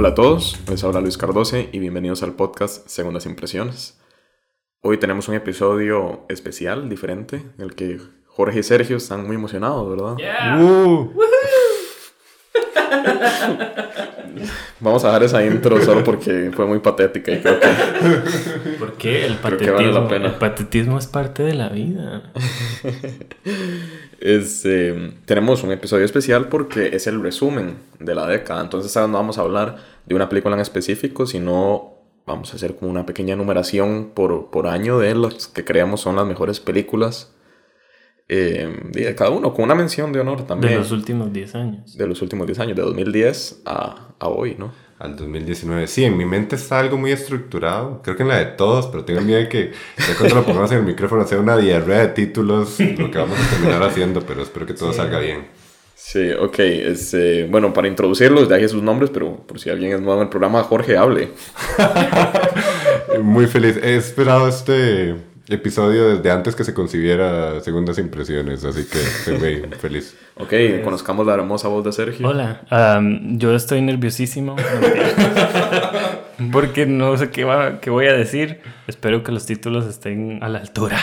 Hola a todos, les habla Luis Cardose y bienvenidos al podcast Segundas Impresiones. Hoy tenemos un episodio especial, diferente, en el que Jorge y Sergio están muy emocionados, ¿verdad? Uh. Vamos a dejar esa intro solo porque fue muy patética y creo que... ¿Por qué? El vale la patetismo, pena. el patetismo es parte de la vida. Es, eh, tenemos un episodio especial porque es el resumen de la década. Entonces ahora no vamos a hablar de una película en específico, sino vamos a hacer como una pequeña numeración por, por año de las que creemos son las mejores películas eh, de cada uno, con una mención de honor De también. los últimos 10 años. de los últimos 10 años, de 2010 a, a hoy, ¿no? Al 2019. Sí, en mi mente está algo muy estructurado. Creo que en la de todos, pero tengo miedo de que ya cuando lo pongamos en el micrófono sea una diarrea de títulos lo que vamos a terminar haciendo, pero espero que todo salga bien. Sí, ok. Es, eh, bueno, para introducirlos, ya dije sus nombres, pero por si alguien es nuevo en el programa, Jorge hable. Muy feliz. He esperado este episodio desde antes que se concibiera Segundas Impresiones, así que estoy muy feliz. Ok, conozcamos la hermosa voz de Sergio. Hola, yo estoy nerviosísimo. porque no sé qué, va, qué voy a decir. Espero que los títulos estén a la altura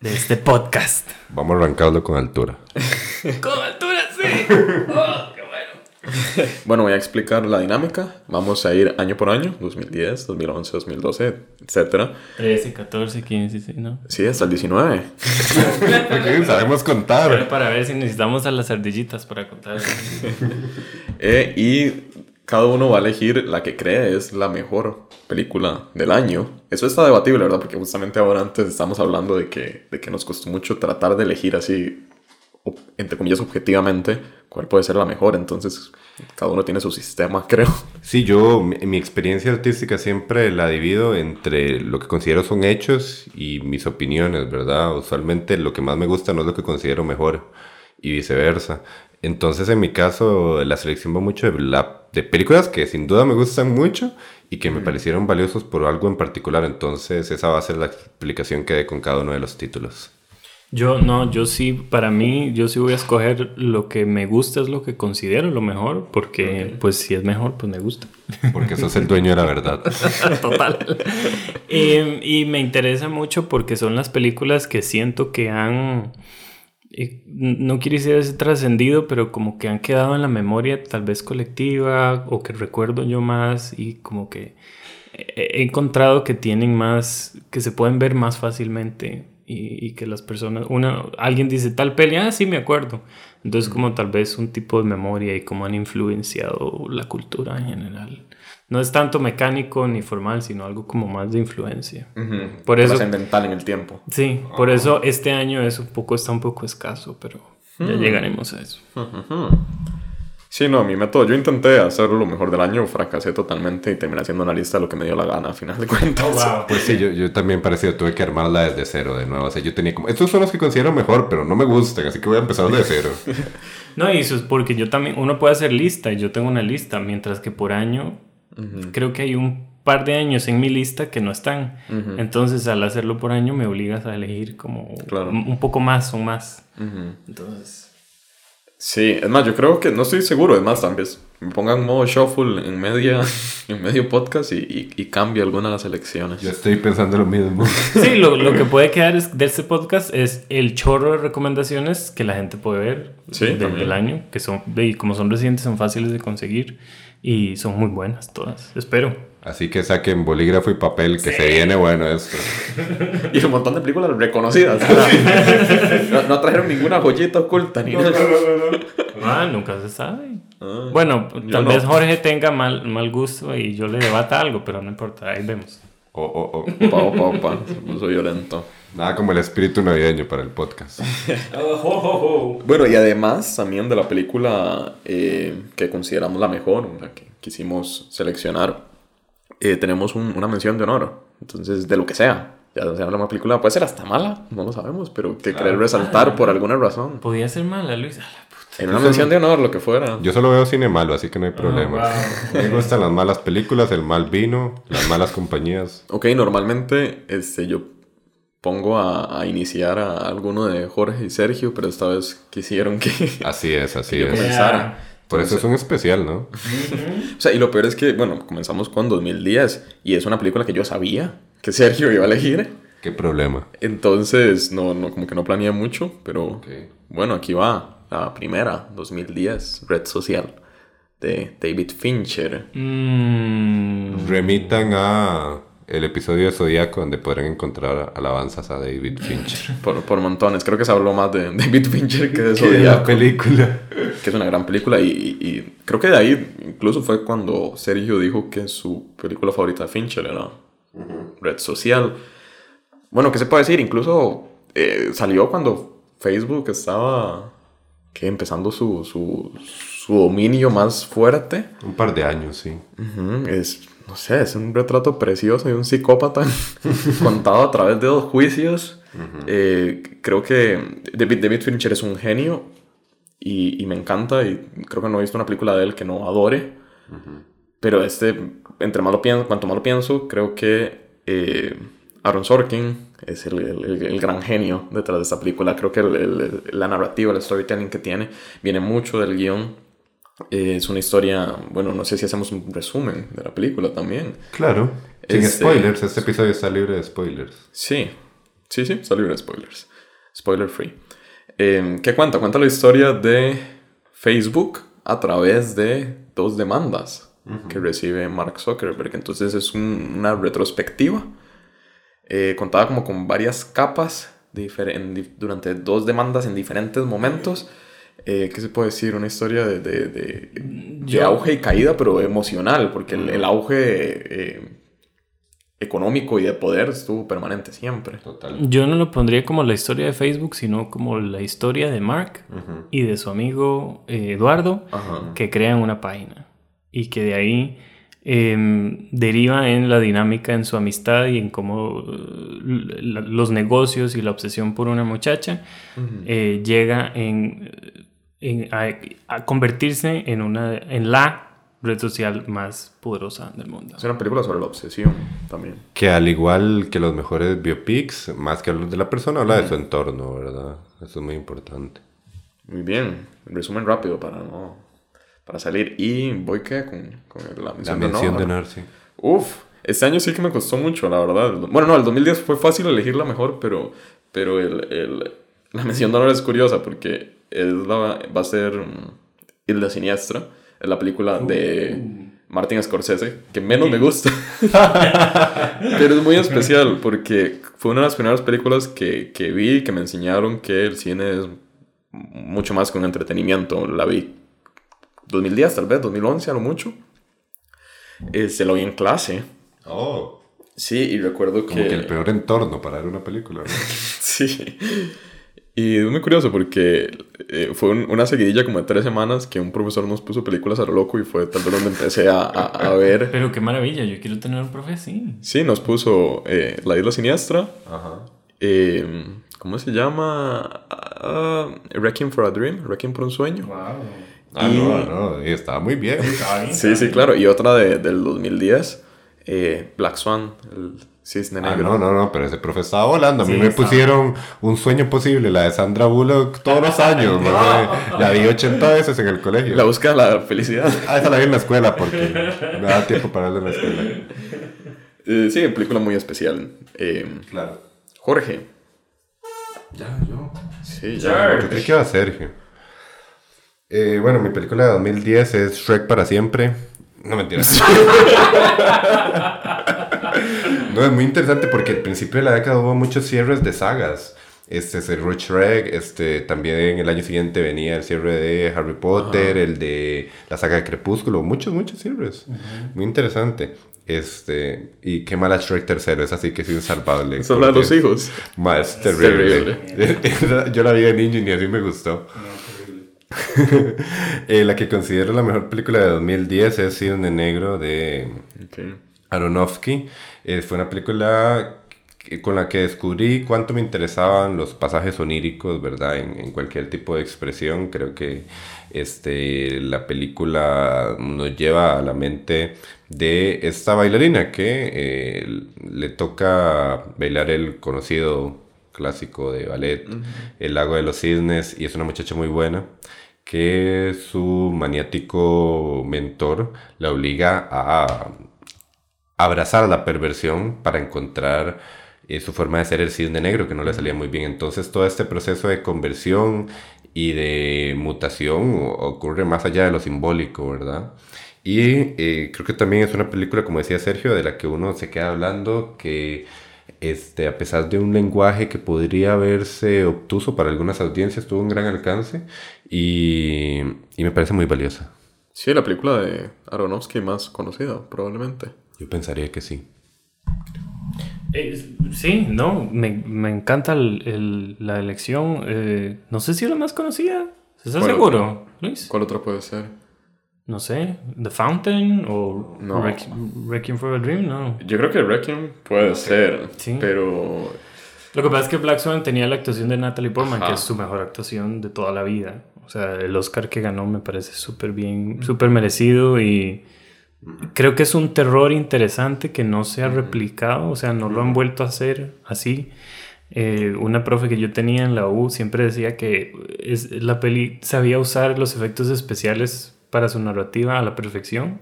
de este podcast. Vamos a arrancarlo con altura. ¡Con altura, sí! ¡Oh, bueno! Voy a explicar la dinámica. Vamos a ir año por año, 2010, 2011, 2012, etc. 13, 14, 15, sí, ¿no? Sí, hasta el 19. Porque sabemos Pero contar. para ver si necesitamos a las ardillitas para contar. Eh, y cada uno va a elegir la que cree es la mejor película del año. Eso está debatible, ¿verdad? Porque justamente ahora antes estamos hablando de que, de que nos costó mucho tratar de elegir así, entre comillas, objetivamente, cuál puede ser la mejor. Entonces, cada uno tiene su sistema, creo. Sí, yo mi, mi experiencia artística siempre la divido entre lo que considero son hechos y mis opiniones, ¿verdad? Usualmente lo que más me gusta no es lo que considero mejor y viceversa. Entonces, en mi caso, la selección va mucho de, la, de películas que sin duda me gustan mucho y que me parecieron valiosos por algo en particular. Entonces, esa va a ser la explicación que dé con cada uno de los títulos. Yo no, yo sí, para mí, yo sí voy a escoger lo que me gusta, es lo que considero lo mejor, porque pues si es mejor, pues me gusta. Porque sos el dueño de la verdad. Total. Eh, y me interesa mucho porque son las películas que siento que han, eh, no quiero decir ese trascendido, pero como que han quedado en la memoria tal vez colectiva o que recuerdo yo más y como que he encontrado que tienen más, que se pueden ver más fácilmente y, y que las personas, una, alguien dice tal peli, ah, sí, me acuerdo. Entonces como tal vez un tipo de memoria y cómo han influenciado la cultura en general. No es tanto mecánico ni formal, sino algo como más de influencia. Por eso, Trascendental en el tiempo. sí, por eso este año es un poco, está un poco escaso, pero ya llegaremos a eso. Sí, no, mi método, yo intenté hacer lo mejor del año, fracasé totalmente y terminé haciendo una lista de lo que me dio la gana a final de cuentas. Pues sí, yo, yo también parecido, tuve que armarla desde cero de nuevo. O sea, yo tenía como, estos son los que considero mejor, pero no me gustan, así que voy a empezar de cero. No, y eso es porque yo también, uno puede hacer lista, y yo tengo una lista, mientras que por año, creo que hay un par de años en mi lista que no están. Entonces, al hacerlo por año, me obligas a elegir como Claro. un un poco más o más. Entonces, Sí, es más, yo creo que no estoy seguro, es más, también me pongan modo shuffle en media, en medio podcast y, y, y cambio alguna de las elecciones. Yo estoy pensando lo mismo. sí, lo, lo que puede quedar es- de este podcast es el chorro de recomendaciones que la gente puede ver Sí, de- también. del año, que son, y como son recientes, son fáciles de conseguir y son muy buenas todas. Espero. Así que saquen bolígrafo y papel, que se viene bueno esto. Y un montón de películas reconocidas. no, no trajeron ninguna joyita oculta ni nada. Ah, nunca se sabe. Ah, Bueno, tal no. vez Jorge tenga mal, mal gusto y yo le debata algo, pero no importa, ahí vemos. O, o, o. Opa, opa, opa, no soy violento. Nada como el espíritu navideño para el podcast. Bueno, y además también de la película eh, que consideramos la mejor, la que quisimos seleccionar, eh, tenemos un- una mención de honor. Entonces, de lo que sea. Ya sea una película, puede ser hasta mala, no lo sabemos, pero que querer resaltar por alguna razón. Podía ser mala, Luis. A la puta. En una mención de honor, lo que fuera. Yo solo veo cine malo, así que no hay problema. wow. Me gustan las malas películas, el mal vino, las malas compañías. Ok, normalmente este, yo pongo a, a iniciar a alguno de Jorge y Sergio, pero esta vez quisieron que, Así es, así que yo es. comenzara. Por eso es un especial, ¿no? O sea, y lo peor es que, bueno, comenzamos con 2010 y es una película que yo sabía que Sergio iba a elegir. ¿Qué problema? Entonces, no, no como que no planeé mucho, pero bueno, aquí va la primera, 2010, Red Social, de David Fincher. Mm, Remitan a el episodio de Zodíaco donde podrán encontrar alabanzas a David Fincher. Por, por montones. Creo que se habló más de David Fincher que de de la película. Que es una gran película. Y, y- creo que de ahí incluso fue cuando Sergio dijo que su película favorita de Fincher era Red Social. Bueno, ¿qué se puede decir? Incluso eh, salió cuando Facebook estaba que empezando su, su, su dominio más fuerte. Un par de años, sí. Ujú, Es, no sé, es un retrato precioso de un psicópata contado a través de dos juicios. Eh, creo que David, David Fincher es un genio y, y me encanta y creo que no he visto una película de él que no adore. Pero este, entre más lo pienso, cuanto más lo pienso, creo que eh, Aaron Sorkin es el, el- gran genio detrás de esta película. Creo que el- la narrativa, el storytelling que tiene, viene mucho del guion. Eh, es una historia, bueno, no sé si hacemos un resumen de la película también. Claro. Sin Este- spoilers, este episodio está libre de spoilers. Sí, sí, sí, está libre de spoilers. Spoiler free. Eh, ¿Qué cuenta? Cuenta la historia de Facebook a través de dos demandas que recibe Mark Zuckerberg. Entonces es un- una retrospectiva eh, contada como con varias capas en durante dos demandas en diferentes momentos. Eh, ¿Qué se puede decir? Una historia de, de- de- de auge y caída, pero emocional, porque el, el auge eh, económico y de poder estuvo permanente siempre. Total. yo no lo pondría como la historia de Facebook, sino como la historia de Mark y de su amigo eh, Eduardo, que crean una página y que de ahí em, deriva en la dinámica en su amistad y en cómo eh, la- los negocios y la obsesión por una muchacha eh, llega en, en- a, a convertirse en, una, en la red social más poderosa del mundo. Es una película sobre la obsesión también. Que al igual que los mejores biopics, más que hablar de la persona, habla de su entorno, ¿verdad? Eso es muy importante. Muy bien. Resumen rápido para no para salir. Y voy que con, con la La mención, mención de honor. honor, sí. Uf, este año sí que me costó mucho, la verdad. Bueno, no, el 2010 fue fácil elegir la mejor, pero, pero el, el- la mención de honor es curiosa porque es la- va a ser mm, Isla Siniestra, es la película de Martin Scorsese, que menos me gusta. pero es muy especial porque fue una de las primeras películas que, que vi y que me enseñaron que el cine es mucho más que un entretenimiento. La vi 2010, tal vez, 2011 a lo mucho. Eh, se lo vi en clase. Oh. Sí, y recuerdo que... Como que el peor entorno para ver una película. ¿no? Sí. Y es muy curioso porque eh, fue un- una seguidilla como de tres semanas que un profesor nos puso películas a lo loco y fue tal vez donde empecé a, a- a ver. Pero qué maravilla, yo quiero tener un profe así. Sí, nos puso eh, La Isla Siniestra. Ajá. eh, ¿Cómo se llama? Ah, Wrecking for a Dream. Wrecking por un sueño. Ah, Y- no, no, y estaba muy bien. Sí, sí, claro. Y otra de, del 2010. Eh, Black Swan. El cisne Ah, negro. no, no, no, pero ese profe estaba volando. A mí Sí, me estaba. pusieron un sueño posible, la de Sandra Bullock, todos los años. ¿no? La vi 80 veces en el colegio. La búsqueda de la felicidad. Ah, esa la vi en la escuela porque me da tiempo para verla en la escuela. Eh, sí, película muy especial. Eh, Claro. Jorge. Ya, yo. Sí, ya. ¿Qué qué va Sergio? Eh, bueno, mi película de 2010 es Shrek para siempre. No mentiras. no, es muy interesante porque al principio de la década hubo muchos cierres de sagas. Este cerró Shrek, este, también el año siguiente venía el cierre de Harry Potter, el de la saga de Crepúsculo, muchos, muchos cierres. Muy interesante. Este, y qué mala Shrek tercero, es así que es insalvable. De los hijos. Es terrible. Yo la vi de niño y ni así me gustó. Eh, la que considero la mejor película de 2010 es Cisne Negro de. Aronofsky. Eh, fue una película con la que descubrí cuánto me interesaban los pasajes oníricos, ¿verdad? En, en cualquier tipo de expresión. Creo que este, la película nos lleva a la mente de esta bailarina que eh, le toca bailar el conocido clásico de ballet, El lago de los cisnes, y es una muchacha muy buena. que su maniático mentor la obliga a abrazar la perversión para encontrar eh, su forma de ser el cisne negro, que no le salía muy bien. Entonces todo este proceso de conversión y de mutación ocurre más allá de lo simbólico, ¿verdad? Y eh, creo que también es una película, como decía Sergio, de la que uno se queda hablando, que este, a pesar de un lenguaje que podría verse obtuso para algunas audiencias, tuvo un gran alcance y, y me parece muy valiosa. Sí, la película de Aronofsky más conocida, probablemente. Yo pensaría que sí. Eh, sí, no, me, me encanta el, el, la elección. Eh, no sé si es la más conocida. ¿Estás seguro, otra? Luis? ¿Cuál otra puede ser? No sé, The Fountain o No. Requiem, Requiem for a Dream, no. Yo creo que Requiem puede ser, Sí. pero Lo que pasa es que Black Swan tenía la actuación de Natalie Portman, Ajá. que es su mejor actuación de toda la vida. O sea, el Oscar que ganó me parece súper bien, súper merecido y creo que es un terror interesante que no se ha replicado, o sea, no lo han vuelto a hacer así. Eh, una profe que yo tenía en la U siempre decía que es, la peli sabía usar los efectos especiales para su narrativa a la perfección,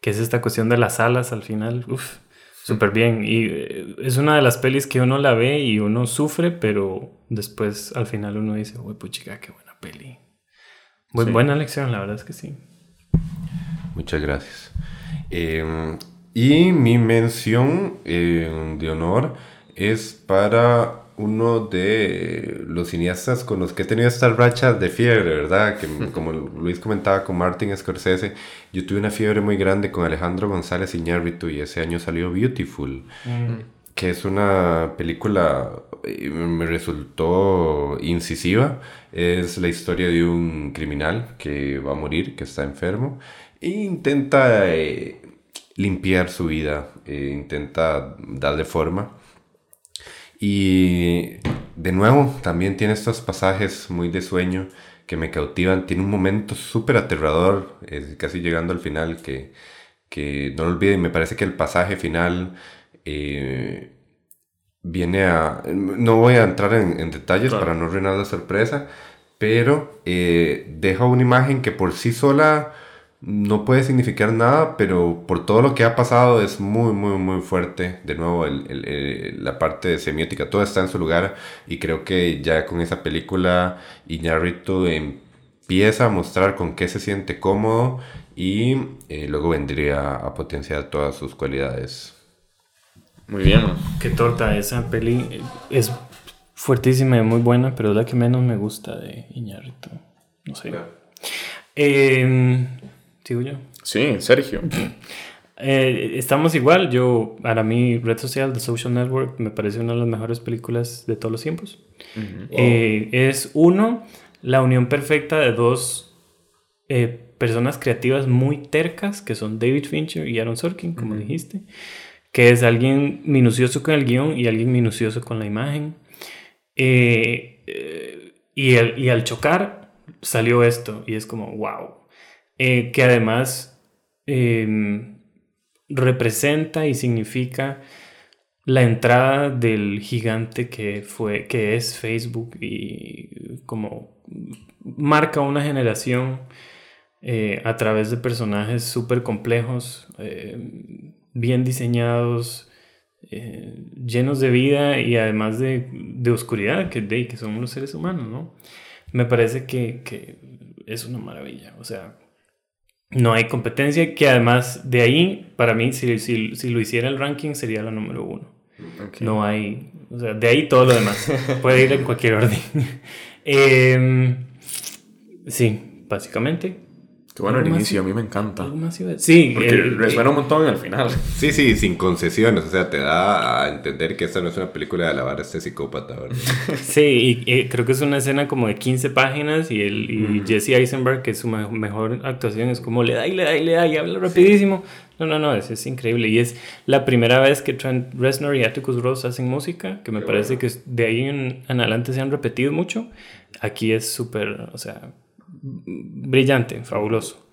que es esta cuestión de las alas al final, uff, súper bien. Y eh, es una de las pelis que uno la ve y uno sufre, pero después al final uno dice, uy, puchica, qué buena peli. Bu- Sí. Buena lección, la verdad es que sí. Muchas gracias. Eh, y mi mención eh, de honor es para uno de los cineastas con los que he tenido estas rachas de fiebre, ¿verdad? Que como Luis comentaba con Martin Scorsese, yo tuve una fiebre muy grande con Alejandro González Iñárritu y ese año salió Beautiful, que es una película, me resultó incisiva. Es la historia de un criminal que va a morir, que está enfermo, e intenta eh, limpiar su vida, eh, intenta darle forma. Y de nuevo, también tiene estos pasajes muy de sueño que me cautivan. Tiene un momento súper aterrador, eh, casi llegando al final, que, que no lo olviden. Me parece que el pasaje final eh, viene a... No voy a entrar en, en detalles Claro. para no arruinar la sorpresa, pero eh, deja una imagen que por sí sola no puede significar nada, pero por todo lo que ha pasado es muy, muy, muy fuerte. De nuevo, el- el- el- la parte semiótica, todo está en su lugar y creo que ya con esa película Iñárritu empieza a mostrar con qué se siente cómodo y eh, luego vendría a potenciar todas sus cualidades. muy bien. Qué torta esa peli. Es fuertísima y muy buena, pero es la que menos me gusta de Iñárritu. No sé. Eh, Sigo yo. Sí, Sergio. Eh, estamos igual. Yo, para mí, Red Social, The Social Network, me parece una de las mejores películas de todos los tiempos. Eh, es uno, la unión perfecta de dos eh, personas creativas muy tercas, que son David Fincher y Aaron Sorkin, como dijiste, que es alguien minucioso con el guion y alguien minucioso con la imagen. Eh, eh, y, el- y al chocar salió esto y es como, wow. Eh, que además em, representa y significa la entrada del gigante que fue que es Facebook y como marca una generación eh, a través de personajes súper complejos eh, bien diseñados eh, llenos de vida y además de, de oscuridad que, de, que son los seres humanos no me parece que, que es una maravilla o sea no hay competencia que además de ahí para mí si, si, si lo hiciera el ranking sería la número uno no hay. O sea, de ahí todo lo demás. Puede ir en cualquier orden. Em, sí, básicamente. Qué bueno el inicio, a mí me encanta. ¿Algo más iba a- Sí, Porque el- resuena un montón al final. Sí, sí, sin concesiones, o sea, te da a entender que esta no es una película de alabar a este psicópata, ¿verdad? Sí, y, y creo que es una escena como de 15 páginas y, el, y Jesse Eisenberg, que es su me- mejor actuación, es como le da y le da y le da y habla rapidísimo. No, no, no, es, es increíble. Y es la primera vez que Trent Reznor y Atticus Ross hacen música, que me Qué parece bueno. que de ahí en, en adelante se han repetido mucho. Aquí es súper, o sea, brillante, fabuloso.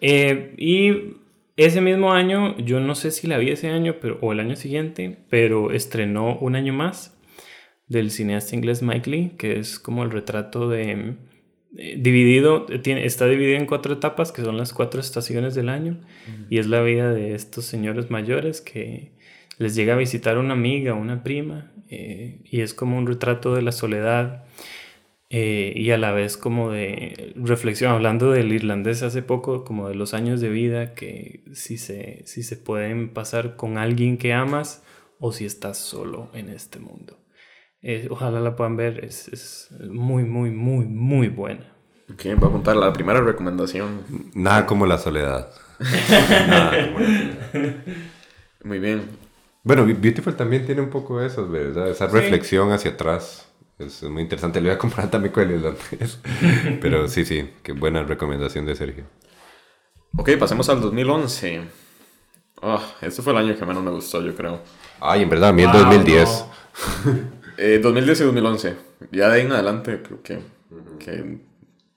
Eh, y ese mismo año, yo no sé si la vi ese año pero, o el año siguiente, pero estrenó un año más del cineasta inglés Mike Lee, que es como el retrato de eh, dividido, tiene, está dividido en cuatro etapas, que son las cuatro estaciones del año, y es la vida de estos señores mayores que les llega a visitar una amiga, una prima, eh, y es como un retrato de la soledad y a la vez como de reflexión, hablando del irlandés hace poco, como de los años de vida, que si se, si se pueden pasar con alguien que amas o si estás solo en este mundo. Eh, ojalá la puedan ver, es, es, muy, muy, muy, muy buena. Ok, voy a contar la primera recomendación. Nada como la soledad. Nada como la soledad. Muy bien. Bueno, Beautiful también tiene un poco eso, ¿verdad? Esa reflexión hacia atrás. Es muy interesante. Le voy a comprar también con el irlandés. Pero sí, sí, qué buena recomendación de Sergio. Ok, pasemos al 2011. Oh, este fue el año que menos me gustó, yo creo. Ay, en verdad, a mí el 2010. Eh, 2010 y 2011. Ya de ahí en adelante creo que, que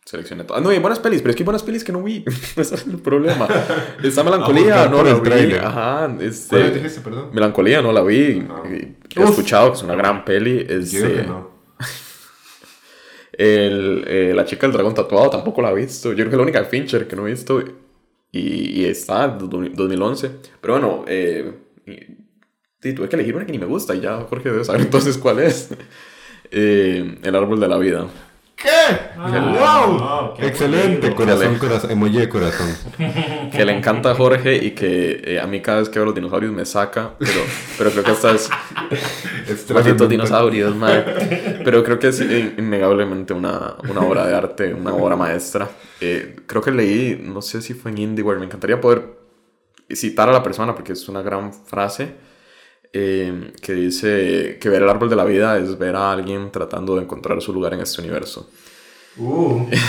seleccioné todo. Ah, no, hay buenas pelis, pero es que hay buenas pelis que no vi. Ese es el problema. Esta melancolía, Ah, no la el vi. Ajá, este, ¿Cuál dijiste, perdón? Melancolía, no la vi. Y He Uf. escuchado que es una gran peli. Es, Yo que eh, no. El, eh, la chica del dragón tatuado tampoco la he visto. Yo creo que es la única Fincher que no he visto. Y, y está, do- 2011. Pero bueno, eh, tuve que elegir una que ni me gusta. Y ya Jorge debe saber entonces cuál es. Eh, el árbol de la vida. Ah, qué Excelente, bonito. corazón, corazón, emoji de corazón. Que le encanta a Jorge y que eh, a mí cada vez que veo los dinosaurios me saca. Pero, pero creo que esta es. Malditos dinosaurios, madre. Pero creo que es in- innegablemente una, una obra de arte, una obra maestra. Eh, creo que leí, no sé si fue en IndieWare, me encantaría poder citar a la persona porque es una gran frase eh, que dice que ver el árbol de la vida es ver a alguien tratando de encontrar su lugar en este universo.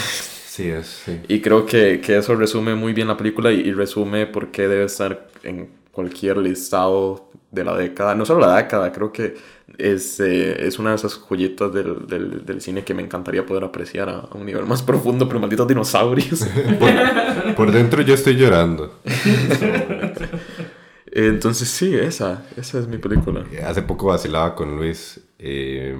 Sí, es, sí. Y creo que, que eso resume muy bien la película y, y resume por qué debe estar en cualquier listado de la década. No solo la década, creo que es, eh, es una de esas joyitas del, del, del cine que me encantaría poder apreciar a, a un nivel más profundo, pero malditos dinosaurios. Por, por dentro yo estoy llorando. Entonces sí, esa, esa es mi película. Hace poco vacilaba con Luis eh,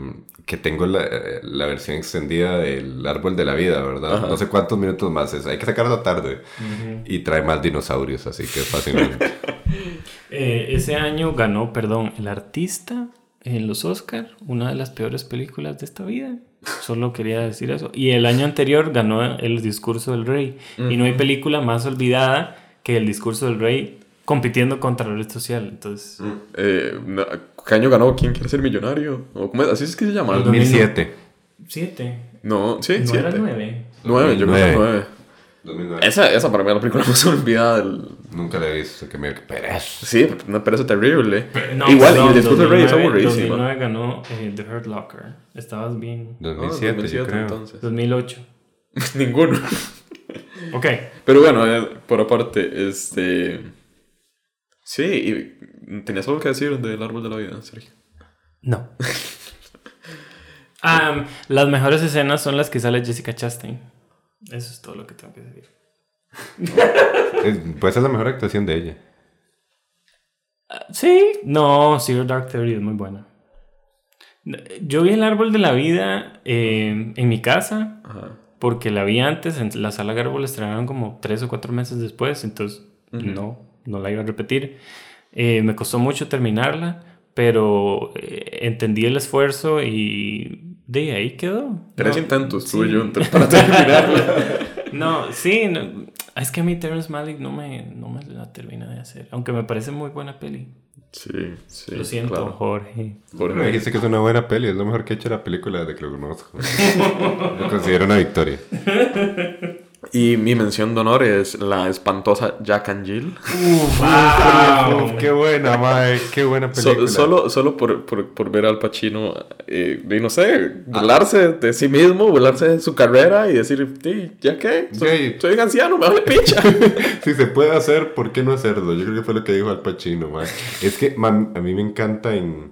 que tengo la, la versión extendida del Árbol de la Vida, ¿verdad? Ajá. No sé cuántos minutos más es. Hay que sacarla tarde. Y trae más dinosaurios, así que es fascinante. Eh, ese año ganó, perdón, El Artista en los Oscar, una de las peores películas de esta vida. Solo quería decir eso. Y el año anterior ganó El Discurso del Rey. Y no hay película más olvidada que El Discurso del Rey compitiendo contra la red social. Entonces, Eh, no, ¿Qué año ganó? ¿Quién quiere ser millonario? ¿O cómo es? Así es que se llama. 2007. siete. No, sí, No siete. era nueve. Nueve, yo creo que Nueve. nueve. 2009. Esa, esa para mí es la película más olvidada del, Nunca la he visto, que me pereza. Sí, una pereza terrible. No, Igual, perdón, y el discurso del rey es 2009 aburridísimo. 2009 ganó eh, The Hurt Locker. Estabas bien. 2007, yo creo. entonces. 2008. Ninguno. Ok. Pero bueno, eh, por aparte, este. Sí, y ¿tenías algo que decir del árbol de la vida, Sergio? No. Las mejores escenas son las que sale Jessica Chastain. Eso es todo lo que tengo que decir. Es- Pues es la mejor actuación de ella. Ah, Sí, no, Zero Dark Theory es muy buena. Yo vi el árbol de la vida eh, en mi casa Ajá. porque la vi antes en la sala Garbo la estrenaron como tres o cuatro meses después, entonces no, no la iba a repetir. Eh, me costó mucho terminarla, pero eh, entendí el esfuerzo y de ahí quedó. Tres No, intentos sí. tuve yo para terminarla. No, sí, no, es que a mí Terrence Malick no me, no me la termina de hacer, aunque me parece muy buena peli. sí, sí. Lo siento, claro. Jorge. Por Me dijiste que es una buena peli, es lo mejor que he hecho la película desde que lo conozco. Lo considero una victoria. Y mi mención de honor es la espantosa Jack and Jill. Uf, qué buena, mae, qué buena So- película. solo solo por, por, por ver al Pacino, eh, y no sé, burlarse de sí mismo, burlarse de su carrera y decir, "Sí, ¿ya qué? Soy, soy un anciano, me vale picha. Si se puede hacer, ¿por qué no hacerlo? Yo creo que fue lo que dijo Al Pacino, mae. Es que man, a mí me encanta en,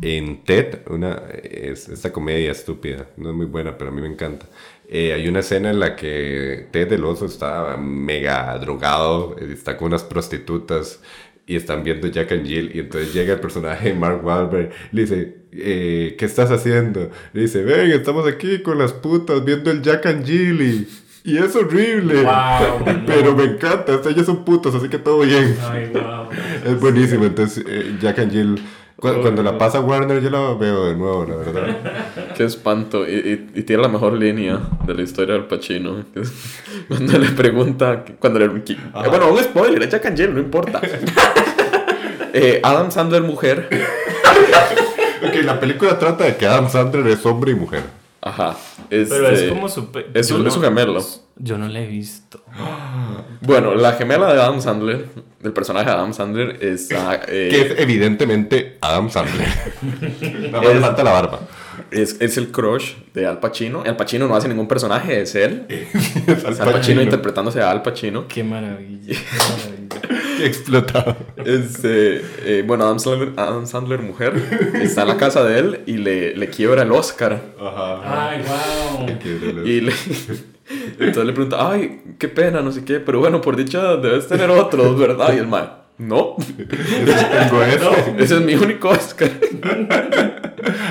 en Ted, una, es, esta comedia estúpida, no es muy buena, pero a mí me encanta. Eh, hay una escena en la que Ted el oso está mega drogado, eh, está con unas prostitutas y están viendo Jack and Jill y entonces llega el personaje Mark Wahlberg y le dice, eh, ¿qué estás haciendo? Le dice, ven, estamos aquí con las putas viendo el Jack and Jilly. Y es horrible. Wow, pero me encanta. Ellos son putos, así que todo bien. Ay, wow. Es buenísimo. Entonces, eh, Jack and Jill. Cu- Cuando, la pasa Warner, yo la veo de nuevo, la verdad. Qué espanto. Y, y- y tiene la mejor línea de la historia del Pacino. Cuando le pregunta. Cuando le, eh, bueno, un spoiler, es Jack and Jill, no importa. Eh, Adam Sandler, mujer. Ok, la película trata de que Adam Sandler es hombre y mujer. Ajá. Pero es este, como su... es yo un- no- es un gemelo. Yo no la he visto. Bueno, la gemela de Adam Sandler, del personaje de Adam Sandler, está. eh, Que es evidentemente Adam Sandler. Nada más le Es- falta la barba. Es, es el crush de Al Pacino. Al Pacino no hace ningún personaje, es él. Es Al Pacino interpretándose a Al Pacino. Qué maravilla. Qué maravilla. Qué explotado. Este, eh, bueno, Adam Sandler, Adam Sandler, mujer, está en la casa de él y le, le quiebra el Oscar. Ajá. Ay, wow. Y le, entonces le pregunta, ay, qué pena, no sé qué, pero bueno, por dicha debes tener otros, ¿verdad? Y el man, no, Tengo ese. ese es mi único Oscar.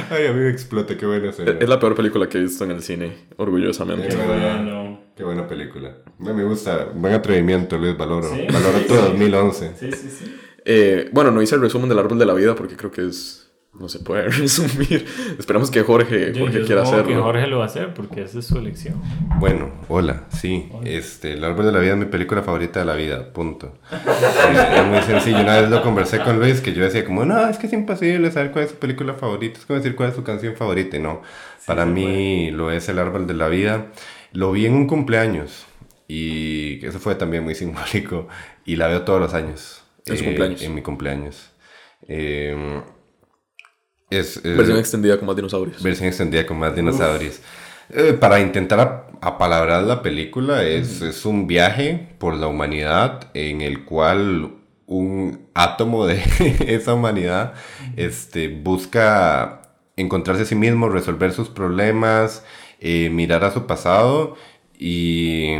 Ay, a mí me explota. Qué buena escena. Es la peor película que he visto en el cine, orgullosamente. Qué buena, Bueno. qué buena película. Me me gusta. Buen atrevimiento, Luis Valoro. Sí. Valoro todo 2011. Sí, sí, sí. Eh, bueno, no hice el resumen del árbol de la vida porque creo que es... No se puede resumir. Esperamos que Jorge, Yo, Jorge yo quiera supongo que hacerlo. Jorge lo va a hacer porque esa es su elección. Bueno, hola, sí. Este, El árbol de la vida es mi película favorita de la vida, punto. Es muy sencillo. Una vez lo conversé con Luis que yo decía como, no, es que es imposible saber cuál es su película favorita. Es como decir cuál es su canción favorita. Y no, para mí lo es El árbol de la vida. Lo vi en un cumpleaños y eso fue también muy simbólico. Y la veo todos los años. ¿En su eh, cumpleaños? En mi cumpleaños. Eh, es, es- Versión extendida con más dinosaurios. versión extendida con más dinosaurios. Eh, para intentar ap- apalabrar la película, es, es un viaje por la humanidad en el cual un átomo de esa humanidad este, busca encontrarse a sí mismo, resolver sus problemas, eh, mirar a su pasado y,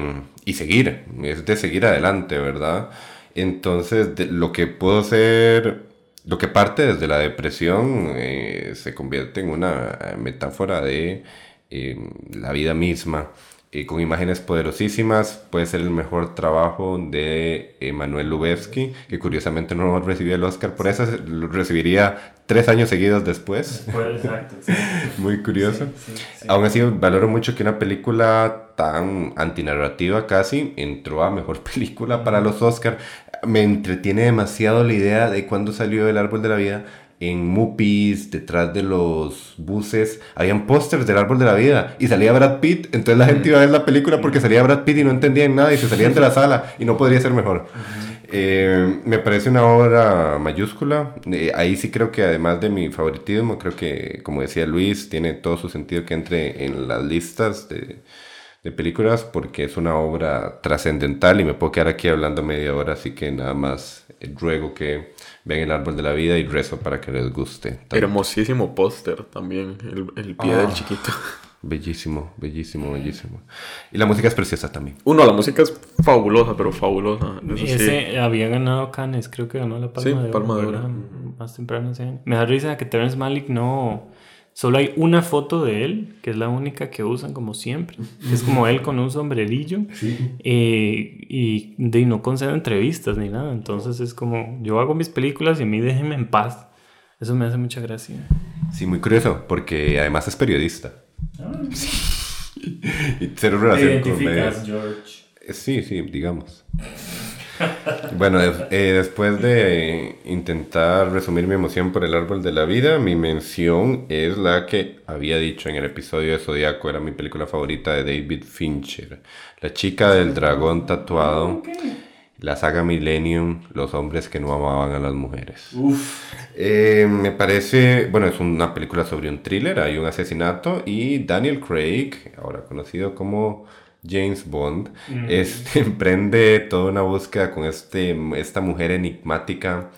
y seguir. Es de seguir adelante, ¿verdad? Entonces, de- lo que puedo ser lo que parte desde la depresión eh, se convierte en una eh, metáfora de eh, la vida misma, eh, con imágenes poderosísimas. Puede ser el mejor trabajo de Emanuel Lubezki, que curiosamente no recibió el Oscar por eso, lo recibiría tres años seguidos después. Exacto. sí. Muy curioso. Sí, sí. Aún así, valoro mucho que una película tan antinarrativa casi entró a mejor película para los Oscars. Me entretiene demasiado la idea de cuando salió El Árbol de la Vida. En Mupis, detrás de los buses, habían pósters del Árbol de la Vida y salía Brad Pitt. Entonces la gente iba a ver la película porque salía Brad Pitt y no entendían nada y se salían de la sala y no podría ser mejor. Eh, me parece una obra mayúscula. Eh, ahí sí creo que además de mi favoritismo, creo que, como decía Luis, tiene todo su sentido que entre en las listas de, de películas porque es una obra trascendental y me puedo quedar aquí hablando media hora, así que nada más eh, ruego que vean el árbol de la vida y rezo para que les guste. tanto. Hermosísimo póster también, el, el pie Ah. del chiquito. Bellísimo, bellísimo, bellísimo. Y la música es preciosa también. Uno, la música es fabulosa, pero fabulosa. Eso sí. Ese había ganado Cannes, creo que ganó la Palma Sí, de Oro. Palma de Oro. Más temprano ese año. Me da risa que Terrence Malick no. Solo hay una foto de él, que es la única que usan como siempre. es como él con un sombrerillo. Eh, y de, no concede entrevistas ni nada. Entonces es como, yo hago mis películas y a mí déjenme en paz. Eso me hace mucha gracia. Sí, muy curioso, porque además es periodista. Sí. Y cero relación con medios. George. Eh, Sí, sí, digamos. Bueno, eh, después de intentar resumir mi emoción por el árbol de la vida, mi mención es la que había dicho en el episodio de Zodíaco, era mi película favorita de David Fincher. La chica del dragón tatuado, la saga Millennium, los hombres que no amaban a las mujeres. Eh, me parece, bueno, es una película sobre un thriller, hay un asesinato y Daniel Craig, ahora conocido como James Bond, este, emprende toda una búsqueda con este, esta mujer enigmática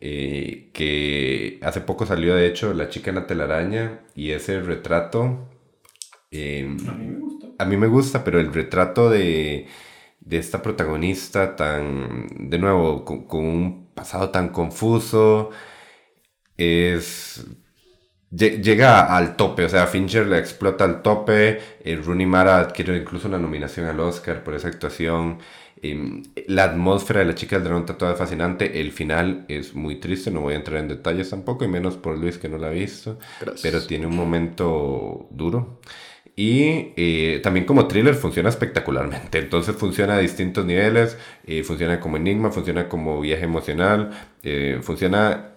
eh, que hace poco salió de hecho La chica en la telaraña y ese retrato... eh, a mí me gusta, pero el retrato de, de esta protagonista tan, de nuevo, con, con un pasado tan confuso, es llega al tope, o sea, Fincher le explota al tope, eh, Rooney Mara adquiere incluso una nominación al Oscar por esa actuación. Em, la atmósfera de la chica del dragón toda fascinante. El final es muy triste, no voy a entrar en detalles tampoco, y menos por Luis que no la ha visto. Pero tiene un momento duro. Y eh, también como thriller funciona espectacularmente. Entonces funciona a distintos niveles. Eh, funciona como enigma, funciona como viaje emocional. Eh, funciona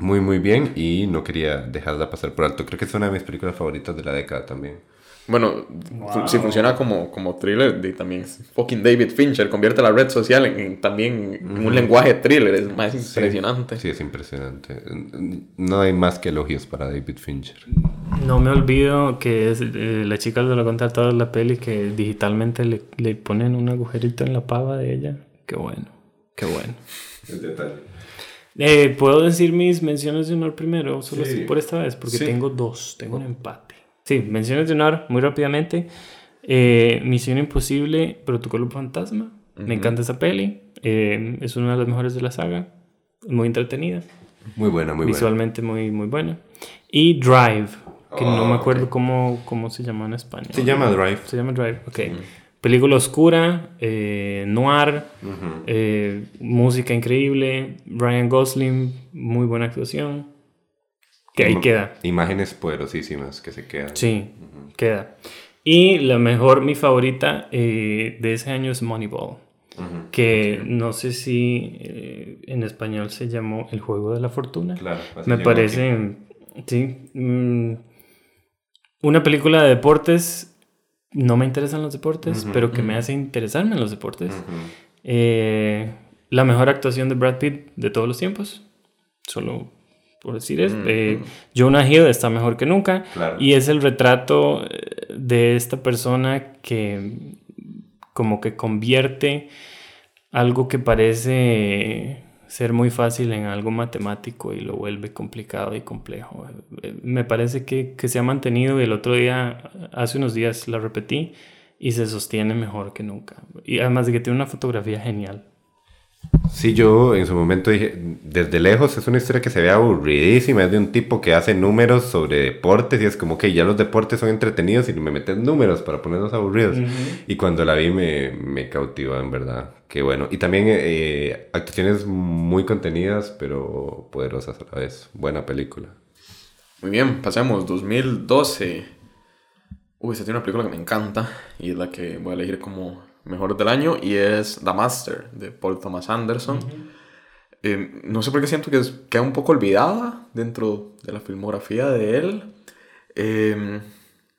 muy muy bien y no quería dejarla pasar por alto. Creo que es una de mis películas favoritas de la década también. Bueno, si funciona como, como thriller, y también fucking David Fincher convierte la red social en, también un lenguaje thriller, es más impresionante. Sí, es impresionante. No hay más que elogios para David Fincher. No me olvido que es, eh, la chica lo contar toda la peli que digitalmente le, le, ponen un agujerito en la pava de ella. Qué bueno, qué bueno. El detalle. Eh, ¿Puedo decir mis menciones de honor primero? Solo por esta vez, porque tengo dos, tengo un empate. Sí, menciones de honor, muy rápidamente. Eh, Misión Imposible, Protocolo Fantasma. Me encanta esa peli. Eh, es una de las mejores de la saga. Muy entretenida. Muy buena, muy buena. Visualmente muy, muy buena. Y Drive, que no me ah, acuerdo cómo, cómo se llama en español. Se llama Drive. Se llama Drive, ok. Película oscura, eh, noir, música increíble, Ryan Gosling, muy buena actuación. Que ahí queda. Imágenes poderosísimas que se quedan. Sí, queda. Y la mejor, mi favorita eh, de ese año es Moneyball. Que no sé si eh, en español se llamó El Juego de la Fortuna. Claro, Me parece, sí. Mm, una película de deportes. No me interesan los deportes, pero que me hace interesarme en los deportes. Eh, la mejor actuación de Brad Pitt de todos los tiempos. Solo por decir es, eh, Jonah Hill está mejor que nunca y es el retrato eh, de esta persona que como que convierte algo que parece ser muy fácil en algo matemático y lo vuelve complicado y complejo. Eh, me parece que, que se ha mantenido y el otro día, hace unos días la repetí y se sostiene mejor que nunca. Y además de que tiene una fotografía genial. Sí, yo en su momento dije, desde lejos es una historia que se ve aburridísima, es de un tipo que hace números sobre deportes y es como que ya los deportes son entretenidos y me meten números para ponerlos aburridos. Y cuando la vi me, me cautivó, en verdad. Qué bueno. Y también eh, actuaciones muy contenidas, pero poderosas a la vez. Buena película. Muy bien, pasemos. 2012. Uy, esta tiene una película que me encanta y es la que voy a elegir como mejor del año y es The Master de Paul Thomas Anderson. Eh, no sé por qué siento que queda un poco olvidada dentro de la filmografía de él. Em,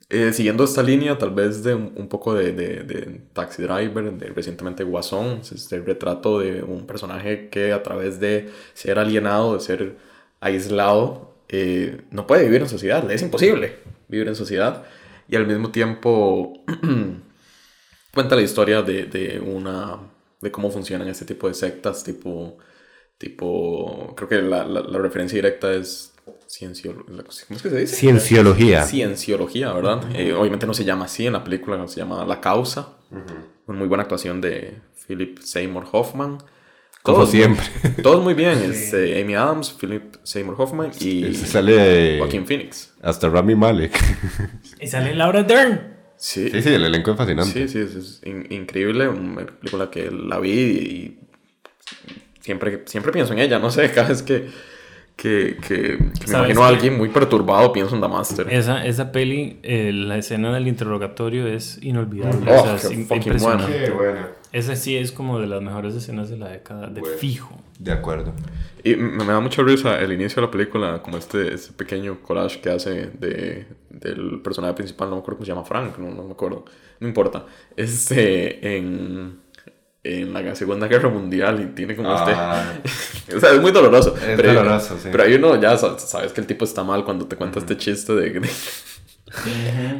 eh, siguiendo esta línea, tal vez de un, poco de, de, Taxi Driver, de recientemente Guasón, es este retrato de un personaje que a través de ser alienado, de ser aislado, eh, no puede vivir en sociedad, es imposible vivir en sociedad y al mismo tiempo cuenta la historia de, de, una de cómo funcionan este tipo de sectas tipo tipo creo que la, la, referencia directa es cienciología ¿cómo es que se dice? cienciología. Cienciología verdad eh, obviamente no se llama así en la película se llama la causa. Una muy buena actuación de Philip Seymour Hoffman. Como siempre. todos muy bien es eh, Amy Adams Philip Seymour Hoffman y sale Joaquin Phoenix. hasta Rami Malek. Y sale Laura Dern Sí, sí, el elenco es fascinante. Sí, sí, es, increíble. Una película que la vi y siempre, siempre pienso en ella, no sé, cada vez que, que, que, me imagino a alguien muy perturbado, pienso en The Master. Esa, esa peli, eh, la escena del interrogatorio es inolvidable. o sea, oh, es impresionante. Esa sí es como de las mejores escenas de la década, de fijo. De acuerdo. Y me, da mucha risa el inicio de la película, como este, este pequeño collage que hace de, del personaje principal, no me acuerdo cómo se llama, Frank, no, no me acuerdo, no importa. Este, en, en la Segunda Guerra Mundial y tiene como este... Ah. o sea, es muy doloroso. Es pero, doloroso, sí. Pero hay uno, ya sabes que el tipo está mal cuando te cuenta este chiste de...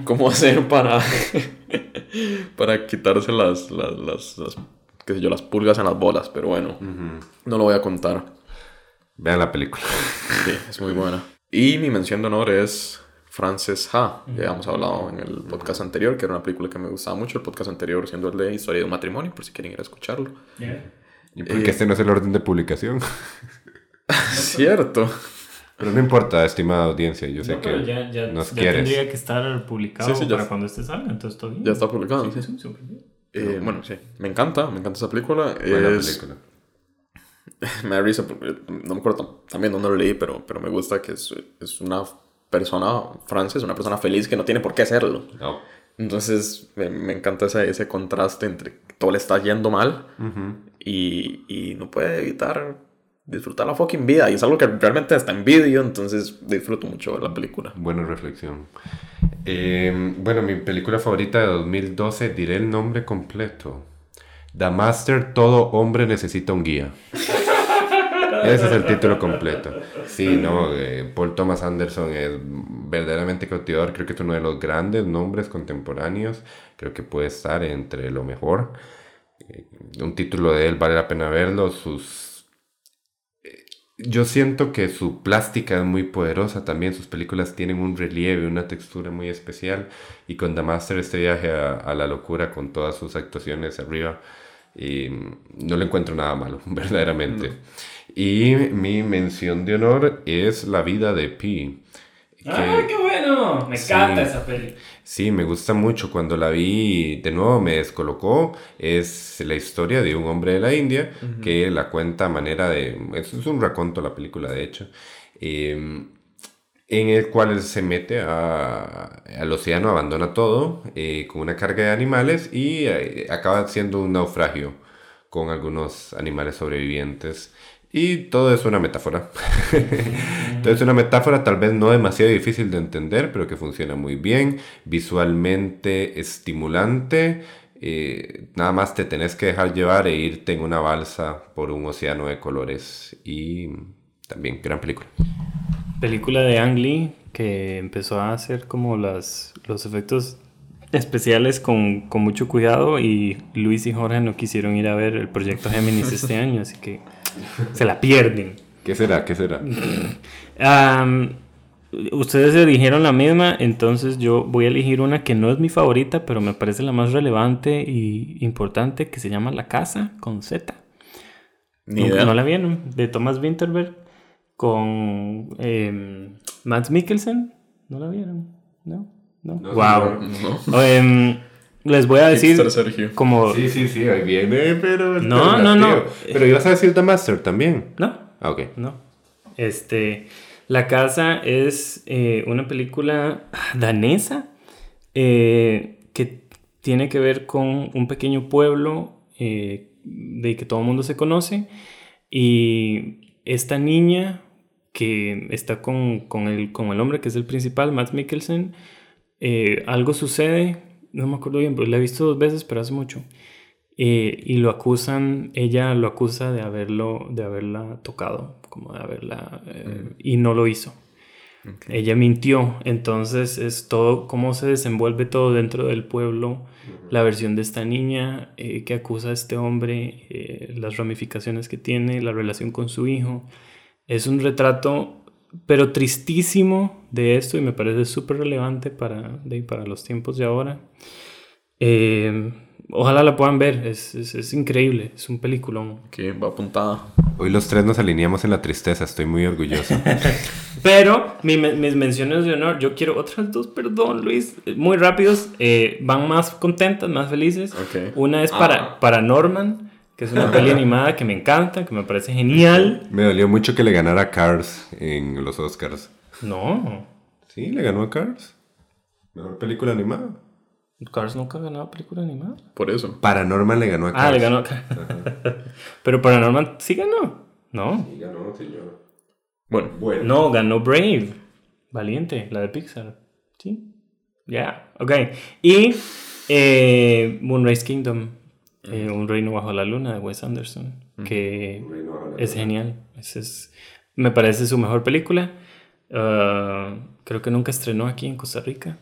cómo hacer para... para quitarse las, las, las, qué sé yo, las pulgas en las bolas, pero bueno, no lo voy a contar. Vean la película. Sí, es muy buena. Y mi mención de honor es Frances Ha, que habíamos hablado en el podcast anterior, que era una película que me gustaba mucho. El podcast anterior siendo el de Historia de un matrimonio, por si quieren ir a escucharlo. ¿Y por qué este no es el orden de publicación? Cierto. Pero no importa, estimada audiencia, yo sé No, que ya, ya, nos ya quieres. tendría que estar publicado Sí, sí, ya para está. cuando este salga, entonces todo bien. Ya está publicado, Sí, sí. Eh, bueno, sí. Me encanta, me encanta esa película. Buena es, película. Me da risa, no me acuerdo también dónde lo leí, pero, pero me gusta que es, es una persona, Frances, una persona feliz que no tiene por qué serlo. No. Entonces me, me encanta ese, ese contraste entre todo le está yendo mal y, y no puede evitar disfrutar la fucking vida. Y es algo que realmente hasta envidio, entonces disfruto mucho ver la película. Buena reflexión. Eh, bueno, mi película favorita de 2012, diré el nombre completo. The Master, todo hombre necesita un guía. Ese es el título completo. Sí, no, eh, Paul Thomas Anderson es verdaderamente cautivador. Creo que es uno de los grandes nombres contemporáneos. Creo que puede estar entre lo mejor. Eh, un título de él vale la pena verlo. Sus eh, yo siento que su plástica es muy poderosa también. Sus películas tienen un relieve, una textura muy especial. Y con The Master, este viaje a, a la locura con todas sus actuaciones arriba, y no le encuentro nada malo, verdaderamente. Y mi mención de honor es La vida de Pi. que- ¡Ah, qué bueno! Me Sí. encanta esa peli. Sí, me gusta mucho. Cuando la vi de nuevo me descolocó. Es la historia de un hombre de la India que la cuenta a manera de... Es, es un raconto la película, de hecho. eh, en el cual él se mete a- al océano, abandona todo eh, con una carga de animales y eh, acaba siendo un naufragio con algunos animales sobrevivientes. Y todo es una metáfora. Entonces es una metáfora tal vez no demasiado difícil de entender, pero que funciona muy bien, visualmente estimulante. eh, nada más te tenés que dejar llevar e irte en una balsa por un océano de colores. Y también gran película. Película de Ang Lee que empezó a hacer como las, los efectos especiales con, con mucho cuidado y Luis y Jorge no quisieron ir a ver el proyecto Géminis este año, así que se la pierden. ¿Qué será? ¿Qué será? Am, ustedes eligieron la misma, entonces yo voy a elegir una que no es mi favorita, pero me parece la más relevante y importante, que se llama La Casa con Z. Ni ¿No, idea. no la vieron? De Thomas Winterberg con eh, Mads Mikkelsen. ¿No la vieron? ¿No? ¿No? No, wow. No. Em, les voy a decir como... Sí, sí, sí, ahí viene, pero... No, no, no. Pero ibas a decir The Master también. No, Ah, ok. no. Este, La Casa es eh, una película danesa eh, que tiene que ver con un pequeño pueblo eh, de que todo el mundo se conoce y esta niña que está con, con el, con el hombre que es el principal, Matt Mikkelsen, eh, algo sucede, no me acuerdo bien, pero la he visto dos veces, pero hace mucho. Eh, y lo acusan, ella lo acusa de haberlo, de haberla tocado, como de haberla, eh, y no lo hizo. Ella mintió, entonces es todo, cómo se desenvuelve todo dentro del pueblo, la versión de esta niña eh, que acusa a este hombre, eh, las ramificaciones que tiene, la relación con su hijo. Es un retrato, pero tristísimo de esto y me parece súper relevante para, de- para los tiempos de ahora. Eh, ojalá la puedan ver, es, es, es increíble, es un peliculón. Que va apuntada. Hoy los tres nos alineamos en la tristeza, estoy muy orgulloso. Pero mi- mis menciones de honor, yo quiero otras dos, perdón Luis, muy rápidos, eh, van más contentas, más felices. Una es Ah. para, para Norman, que es una peli animada que me encanta, que me parece genial. Me dolió mucho que le ganara Cars en los Oscars. No, Sí, le ganó a Cars. Mejor película animada. Cars nunca ha ganado película animada. Por eso. Paranormal le ganó a Cars. Ah, le ganó. Pero para Norman sí ganó. No, Sí, ganó, señor. Bueno, Bueno. no, ganó Brave. Valiente, la de Pixar. Sí. Ya, ok. Y eh, Moonrise Kingdom, eh, Un reino bajo la luna de Wes Anderson, que es genial. Es, es- me parece su mejor película. Ah, creo que nunca estrenó aquí en Costa Rica.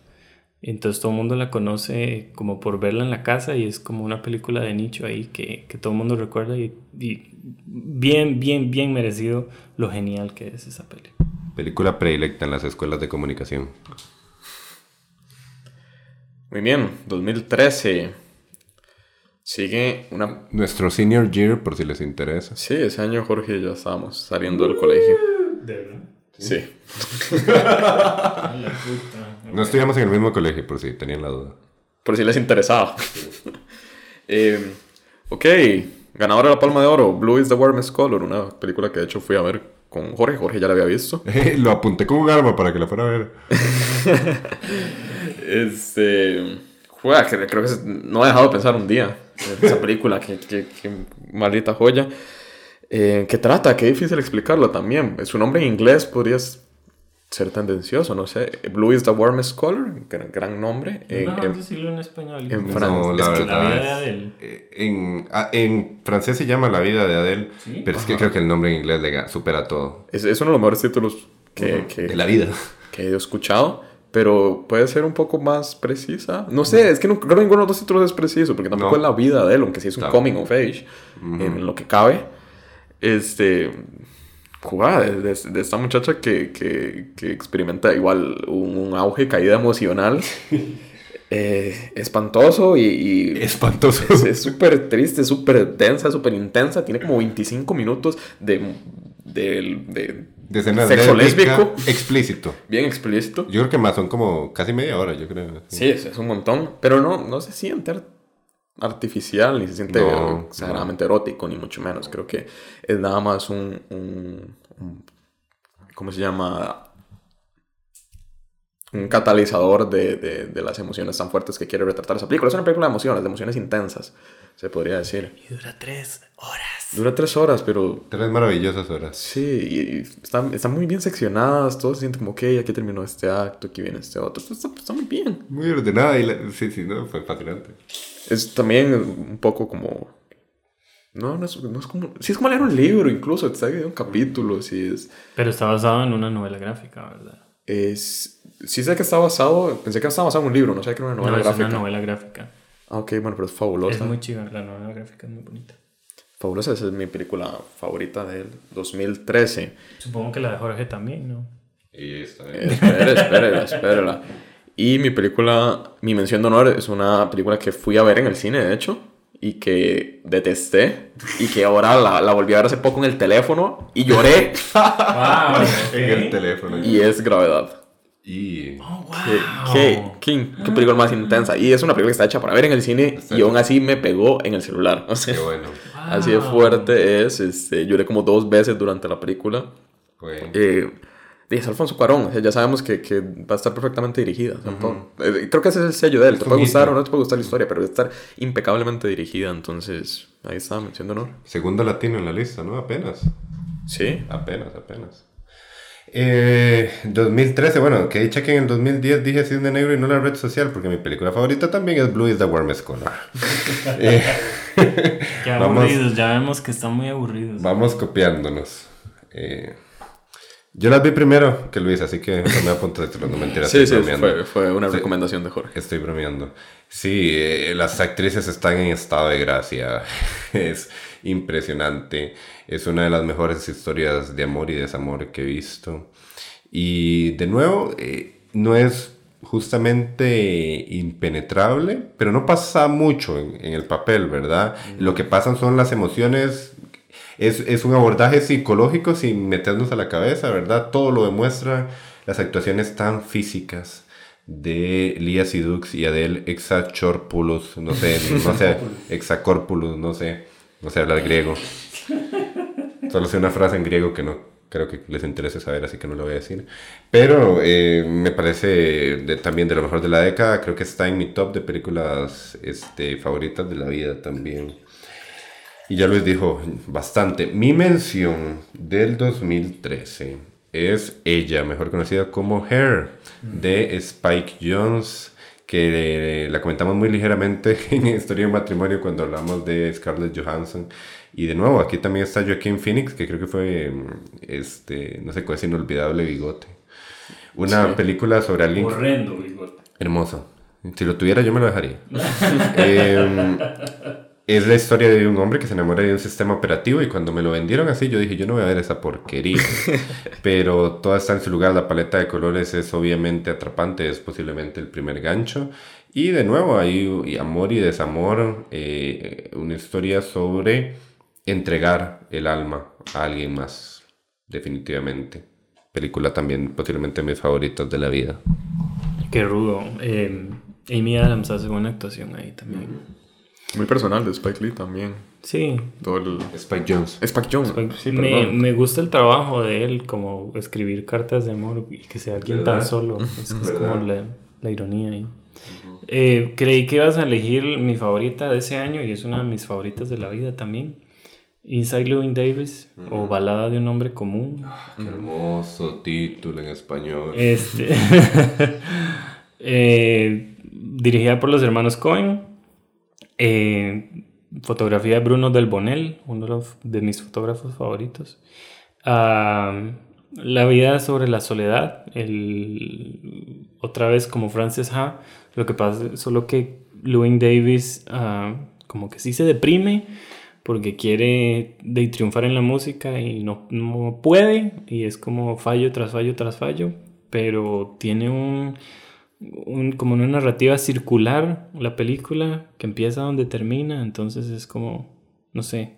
Entonces todo el mundo la conoce como por verla en la casa y es como una película de nicho ahí que, que todo el mundo recuerda y, y bien, bien, bien merecido lo genial que es esa peli. Película predilecta en las escuelas de comunicación. muy bien. 2013. Sigue una... Nuestro senior year, por si les interesa. Sí, ese año Jorge y yo estábamos saliendo del colegio. ¿De verdad? Sí. A la puta. No estudiamos en el mismo colegio, por si tenían la duda. Por si les interesaba. Eh, ok, ganadora de la Palma de Oro, Blue is the Warmest Color, una película que de hecho fui a ver con Jorge. Jorge ya la había visto. Lo apunté con un arma para que la fuera a ver. Este. Juega, que creo que es- no he dejado de pensar un día esa película, que, que, que maldita joya. Eh, ¿Qué trata? Qué difícil explicarlo también. Su nombre en inglés podría ser tendencioso, no sé. Blue is the warmest color, gran, gran nombre. En- No, en- decirlo en español. en Es No, es la que la vida de es- Adele. eh, en, ah, en francés se llama La vida de Adele, Sí. pero es que creo que el nombre en inglés le supera todo. es, es uno de los mejores títulos que, que, De la vida. que he escuchado. Pero puede ser un poco más precisa. No sé, es que no, creo que ninguno de los dos títulos es preciso, porque tampoco No. es la vida de él, aunque sí es un Tampoco. coming of age, en lo que cabe. Este. Jugada de, de- de esta muchacha que, que, que experimenta igual un, un auge, caída emocional. eh, espantoso y. y Espantoso. es- es súper triste, súper densa, súper intensa. Tiene como 25 minutos de. de, de De escena sexo lésbico. Explícito. Bien explícito. Yo creo que más son como casi media hora, yo creo. Sí, es, es un montón. Pero no, no se siente ar- artificial, ni se siente No, exageradamente erótico, ni mucho menos. Creo que es nada más un. un- un- ¿Cómo se llama? Un catalizador de, de- de las emociones tan fuertes que quiere retratar esa película. Es una película de emociones, de emociones intensas, se podría decir. Y dura tres horas. Dura tres horas, pero Tres maravillosas horas. Sí, y y están, están muy bien seccionadas, todo se siente como, ok, aquí terminó este acto, aquí viene este otro, está, está muy bien. Muy ordenada y la- sí, sí, no, fue fascinante. Es también un poco como... No, no es, no es como... Sí, es como leer un libro incluso, está dividido en capítulos y es... Pero está basado en una novela gráfica, ¿verdad? es sí sé que está basado... Pensé que estaba basado en un libro, no sé que era una novela no, gráfica. es una novela gráfica. Ah, ok, bueno, pero es fabulosa. Es muy chiva, la novela gráfica es muy bonita. Fabulosa, esa es mi película favorita del 2013. Supongo que la de Jorge también, ¿no? Y está Espera, espérela, espérela. Y mi película, mi mención de honor, es una película que fui a ver en el cine, de hecho, y que detesté, y que ahora la, la volví a ver hace poco en el teléfono, y lloré, ¡Wow! en el teléfono. y es Gravedad. Y ¡Oh, wow! ¿Qué, qué, qué, qué película más intensa? Y es una película que está hecha para ver en el cine, y aún así me pegó en el celular. O sea, qué bueno. así de fuerte es, este, lloré como dos veces durante la película. Fue- Eh, y es Alfonso Cuarón, o sea, ya sabemos que, que va a estar perfectamente dirigida. o sea, todo. Eh, creo que ese es el sello de él. Te puede gustar o no te puede gustar la historia, pero debe estar impecablemente dirigida. Entonces, ahí está, mención de honor. Segundo latino en la lista, ¿no? Apenas. Sí. Apenas, apenas. Eh, 2013, bueno, que dicha que en el 2010 dije Cisne Negro y no la red social, porque mi película favorita también es Blue is the Warmest Color. Eh, Qué Vamos. aburridos, ya vemos que están muy aburridos. vamos copiándonos. Eh, yo las vi primero que Luis, así que no me apunto de no mentiras. Sí, estoy sí, bromeando. fue, fue una Sí. recomendación de Jorge. Estoy bromeando. Sí, eh, las actrices están en estado de gracia. Es impresionante. Es una de las mejores historias de amor y desamor que he visto. Y de nuevo, eh, no es justamente impenetrable, pero no pasa mucho en, en el papel, ¿verdad? Lo que pasan son las emociones. Es, es un abordaje psicológico sin meternos a la cabeza, ¿verdad? Todo lo demuestra las actuaciones tan físicas de Lia Sidux y Adele Exachorpoulos, no sé, no sé, Exacorpoulos, no sé, no sé hablar griego. Solo sé una frase en griego que no creo que les interese saber, así que no lo voy a decir. Pero eh, me parece de- también de lo mejor de la década, creo que está en mi top de películas este, favoritas de la vida también. Y ya les dijo bastante. Mi mención del 2013 es ella, mejor conocida como Hair, de Spike Jones, que eh, la comentamos muy ligeramente en Historia de Matrimonio cuando hablamos de Scarlett Johansson. Y de nuevo, aquí también está Joaquin Phoenix, que creo que fue, mm, este, no sé, con ese inolvidable bigote. Una Sí. película sobre alguien... Horrendo, bigote. Hermoso. Si lo tuviera yo me lo dejaría. Em, es la historia de un hombre que se enamora de un sistema operativo y cuando me lo vendieron así yo dije yo no voy a ver esa porquería. Pero todo está en su lugar, la paleta de colores es obviamente atrapante, es posiblemente el primer gancho. Y de nuevo hay y amor y desamor, eh, una historia sobre entregar el alma a alguien más, definitivamente. película también posiblemente mis favoritas de la vida. Qué rudo. Eh, Amy Adams hace buena actuación ahí también. Muy personal de Spike Lee también. Sí. Todo el... Spike Jones. Spike Jones. sí, me, me gusta el trabajo de él, como escribir cartas de amor y que sea alguien tan solo. Es, como la, la ironía ahí. Eh, creí que ibas a elegir mi favorita de ese año y es una de mis favoritas de la vida también. Inside Llewyn Davis o Balada de un hombre común. Qué hermoso título en español. Este, eh, dirigida por los hermanos Cohen. Eh, fotografía de Bruno Del Bonel, uno de, los- de mis fotógrafos favoritos. Ah, la vida sobre la soledad. El, otra vez como Frances Ha. Lo que pasa solo que Llewyn Davis ah, como que sí se deprime porque quiere triunfar en la música y no, no puede y es como fallo tras fallo tras fallo pero tiene un, un- como una narrativa circular la película que empieza donde termina entonces es como no sé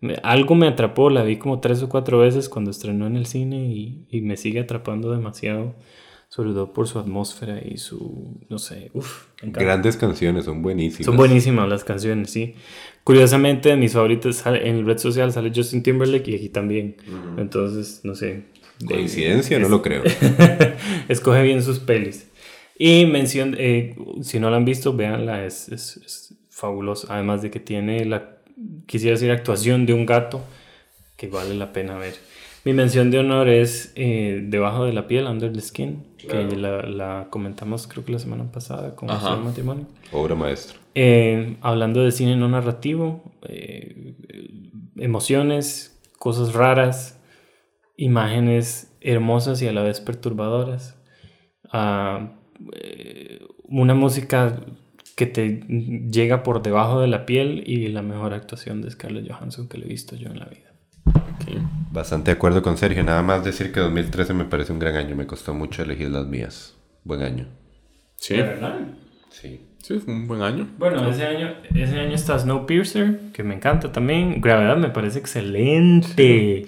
me- algo me atrapó la vi como tres o cuatro veces cuando estrenó en el cine y, y me sigue atrapando demasiado sobre todo por su atmósfera y su no sé uff Grandes canciones, son buenísimas. son buenísimas las canciones, sí. Curiosamente, mis favoritos sale- en red social sale Justin Timberlake y aquí también. Entonces, no sé. de- Coincidencia, no lo creo. Escoge bien sus pelis. Y mención, eh, si no la han visto, véanla, es, es, es fabulosa. Además de que tiene la, quisiera decir, actuación de un gato que vale la pena ver. Mi mención de honor es eh, Debajo de la piel, Under the Skin, que la, la comentamos creo que la semana pasada con el matrimonio. Obra maestra. Eh, hablando de cine no narrativo, eh, emociones, cosas raras, imágenes hermosas y a la vez perturbadoras. Ah, eh, una música que te llega por debajo de la piel y la mejor actuación de Scarlett Johansson que le he visto yo en la vida. Bastante de acuerdo con Sergio. Nada más decir que 2013 me parece un gran año. Me costó mucho elegir las mías. Buen año. Sí, Sí. sí, fue un buen año. Bueno, ese año, ese año está Snowpiercer, que me encanta también. Gravedad me parece excelente.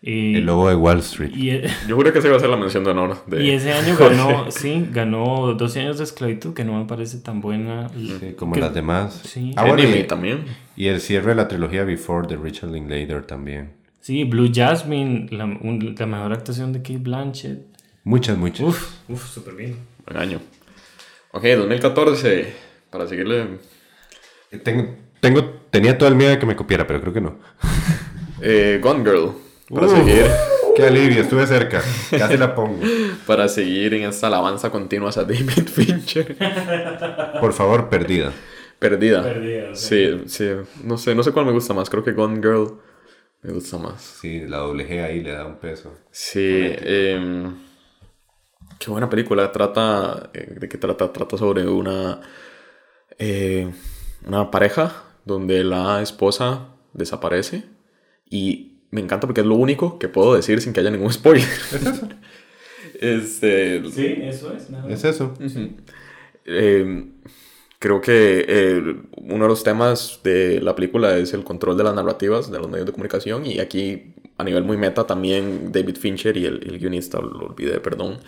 Y, El lobo de Wall Street. y, e- Yo juré que se iba a hacer la mención de honor. De... y ese año ganó, sí, ganó 12 años de esclavitud, que no me parece tan buena. Sí, como Que- las demás. Sí. Ah, bueno, Enemy y, también. y el cierre de la trilogía Before de Richard Linklater también. Sí, Blue Jasmine, la, un- la mejor actuación de Kate Blanchett. Muchas, muchas. Uf, uf, súper bien. Buen año. Ok, 2014. Para seguirle. Tengo, tengo, tenía todo el miedo de que me copiara, pero creo que no. Eh, Gone Girl. Para Uh, seguir. Qué alivio, estuve cerca. Casi la pongo. Para seguir en esta alabanza continua a David Fincher. Por favor, perdida. Perdida. Perdida, Sí, sí. No sé, no sé cuál me gusta más. Creo que Gone Girl me gusta más. Sí, la doble G ahí le da un peso. Sí. em, qué buena película. Trata. eh, ¿De qué trata? Trata sobre una. eh, una pareja donde la esposa desaparece. Y me encanta porque es lo único que puedo decir sin que haya ningún spoiler. este. Sí, eso es. nada. Es eso. Eh, creo que eh, uno de los temas de la película es el control de las narrativas de los medios de comunicación y aquí a nivel muy meta también David Fincher y el, el guionista, lo olvidé, perdón.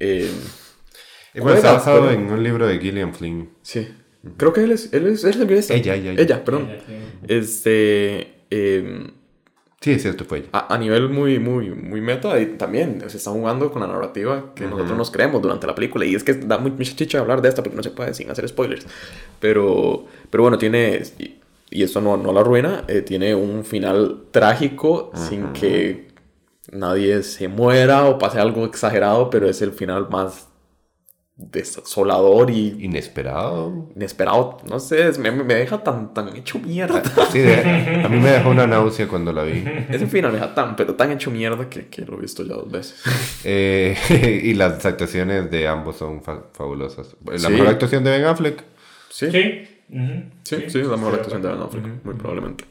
Eh, Bueno, está Juega, basado en un libro de Gillian Flynn. sí, creo que él es, él es, él es el guionista. Ella, ella, ella. Ella, perdón. Este... eh, Sí, es cierto, fue ella. a, a nivel muy, muy, muy meta, y también se está jugando con la narrativa que nosotros nos creemos durante la película. Y es que da mucha chicha hablar de esta porque no se puede sin hacer spoilers. Pero, pero bueno, tiene, y, y esto no, no la arruina, eh, tiene un final trágico sin que nadie se muera o pase algo exagerado, pero es el final más desolador y Inesperado. inesperado. No sé, es- me, me deja tan, tan hecho mierda. Sí, de- a mí me dejó una náusea cuando la vi. Ese final me deja tan, pero tan hecho mierda que, que lo he visto ya dos veces. Eh, y las actuaciones de ambos son fa- fabulosas. La Sí. mejor actuación de Ben Affleck. Sí, Sí. Sí, sí, es la mejor actuación de Ben Affleck, muy probablemente.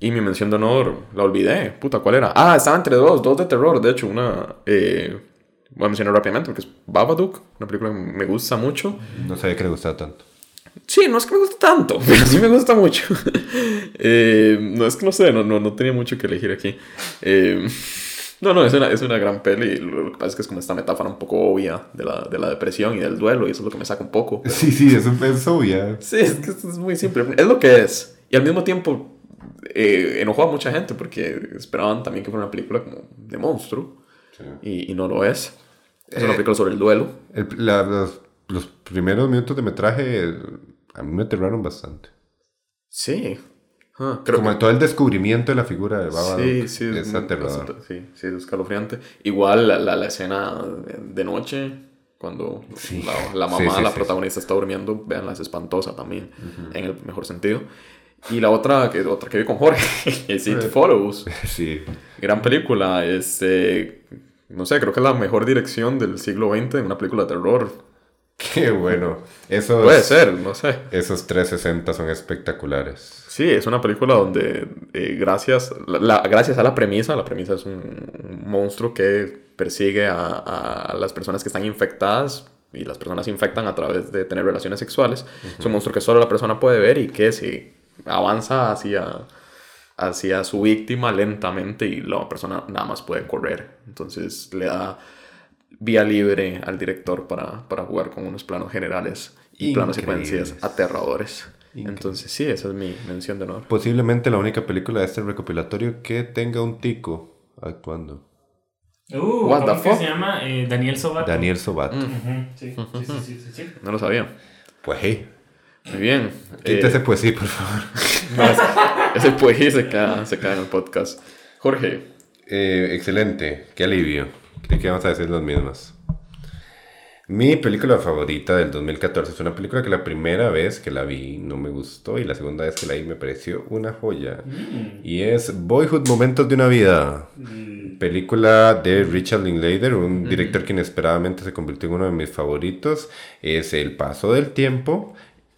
Y mi mención de honor, la olvidé. Puta, ¿cuál era? Ah, estaba entre dos, dos de terror. De hecho, una. Eh, voy a mencionar rápidamente porque es Babadook, una película que me gusta mucho. No sabía que le gustaba tanto. Sí, no es que me guste tanto, pero sí me gusta mucho. Eh, no es que no sé, no, no, no tenía mucho que elegir aquí. Eh, No, no, es una, es una gran peli. Lo que pasa es que es como esta metáfora un poco obvia de la, de la depresión y del duelo, y eso es lo que me saca un poco. Sí, sí, eso es obvia. Sí, es que es muy simple. Es lo que es. Y al mismo tiempo eh, enojó a mucha gente porque esperaban también que fuera una película como de monstruo. Y, y, no lo es. Es una eh, película sobre el duelo. los, los, primeros minutos de metraje a mí me aterraron bastante. Sí. Ah, como todo el descubrimiento de la figura de Baba sí, sí, es, aterrador. Sí, sí, es escalofriante. Igual la, la, escena de noche, cuando la, la, mamá, la protagonista está durmiendo, veanla, es espantosa también, en el mejor sentido. Y la otra que, otra que vi con Jorge es It Follows. Sí. Gran película. Es, eh, no sé, creo que es la mejor dirección del siglo XX en una película de terror. Qué bueno. Esos, Puede ser, no sé. Esos 360 son espectaculares. Sí, es una película donde eh, gracias, la, gracias a la premisa, la premisa es un, monstruo que persigue a, a, las personas que están infectadas y las personas se infectan a través de tener relaciones sexuales. Es un monstruo que solo la persona puede ver y que si avanza hacia, hacia su víctima lentamente y la persona nada más puede correr. Entonces le da vía libre al director para, para jugar con unos planos generales y planos secuencias aterradores. Entonces sí, esa es mi mención de honor. Posiblemente la única película de este recopilatorio que tenga un tico actuando. Uh, ¿Cómo se llama? Eh, Daniel Sobato. Daniel Sobato. sí, sí, sí, sí, No lo sabía. Pues hey. Muy bien. Quítese eh, poesía, por favor. No, ese, poesía se queda, se queda en el podcast. Jorge. Eh, excelente. Qué alivio. Creí que vamos a decir las mismas. Mi película favorita del 2014 es una película que la primera vez que la vi no me gustó y la segunda vez que la vi me pareció una joya. Mm. Y es Boyhood Momentos de una Vida. Mm. Película de Richard Linklater, un mm. director que inesperadamente se convirtió en uno de mis favoritos. Es El paso del tiempo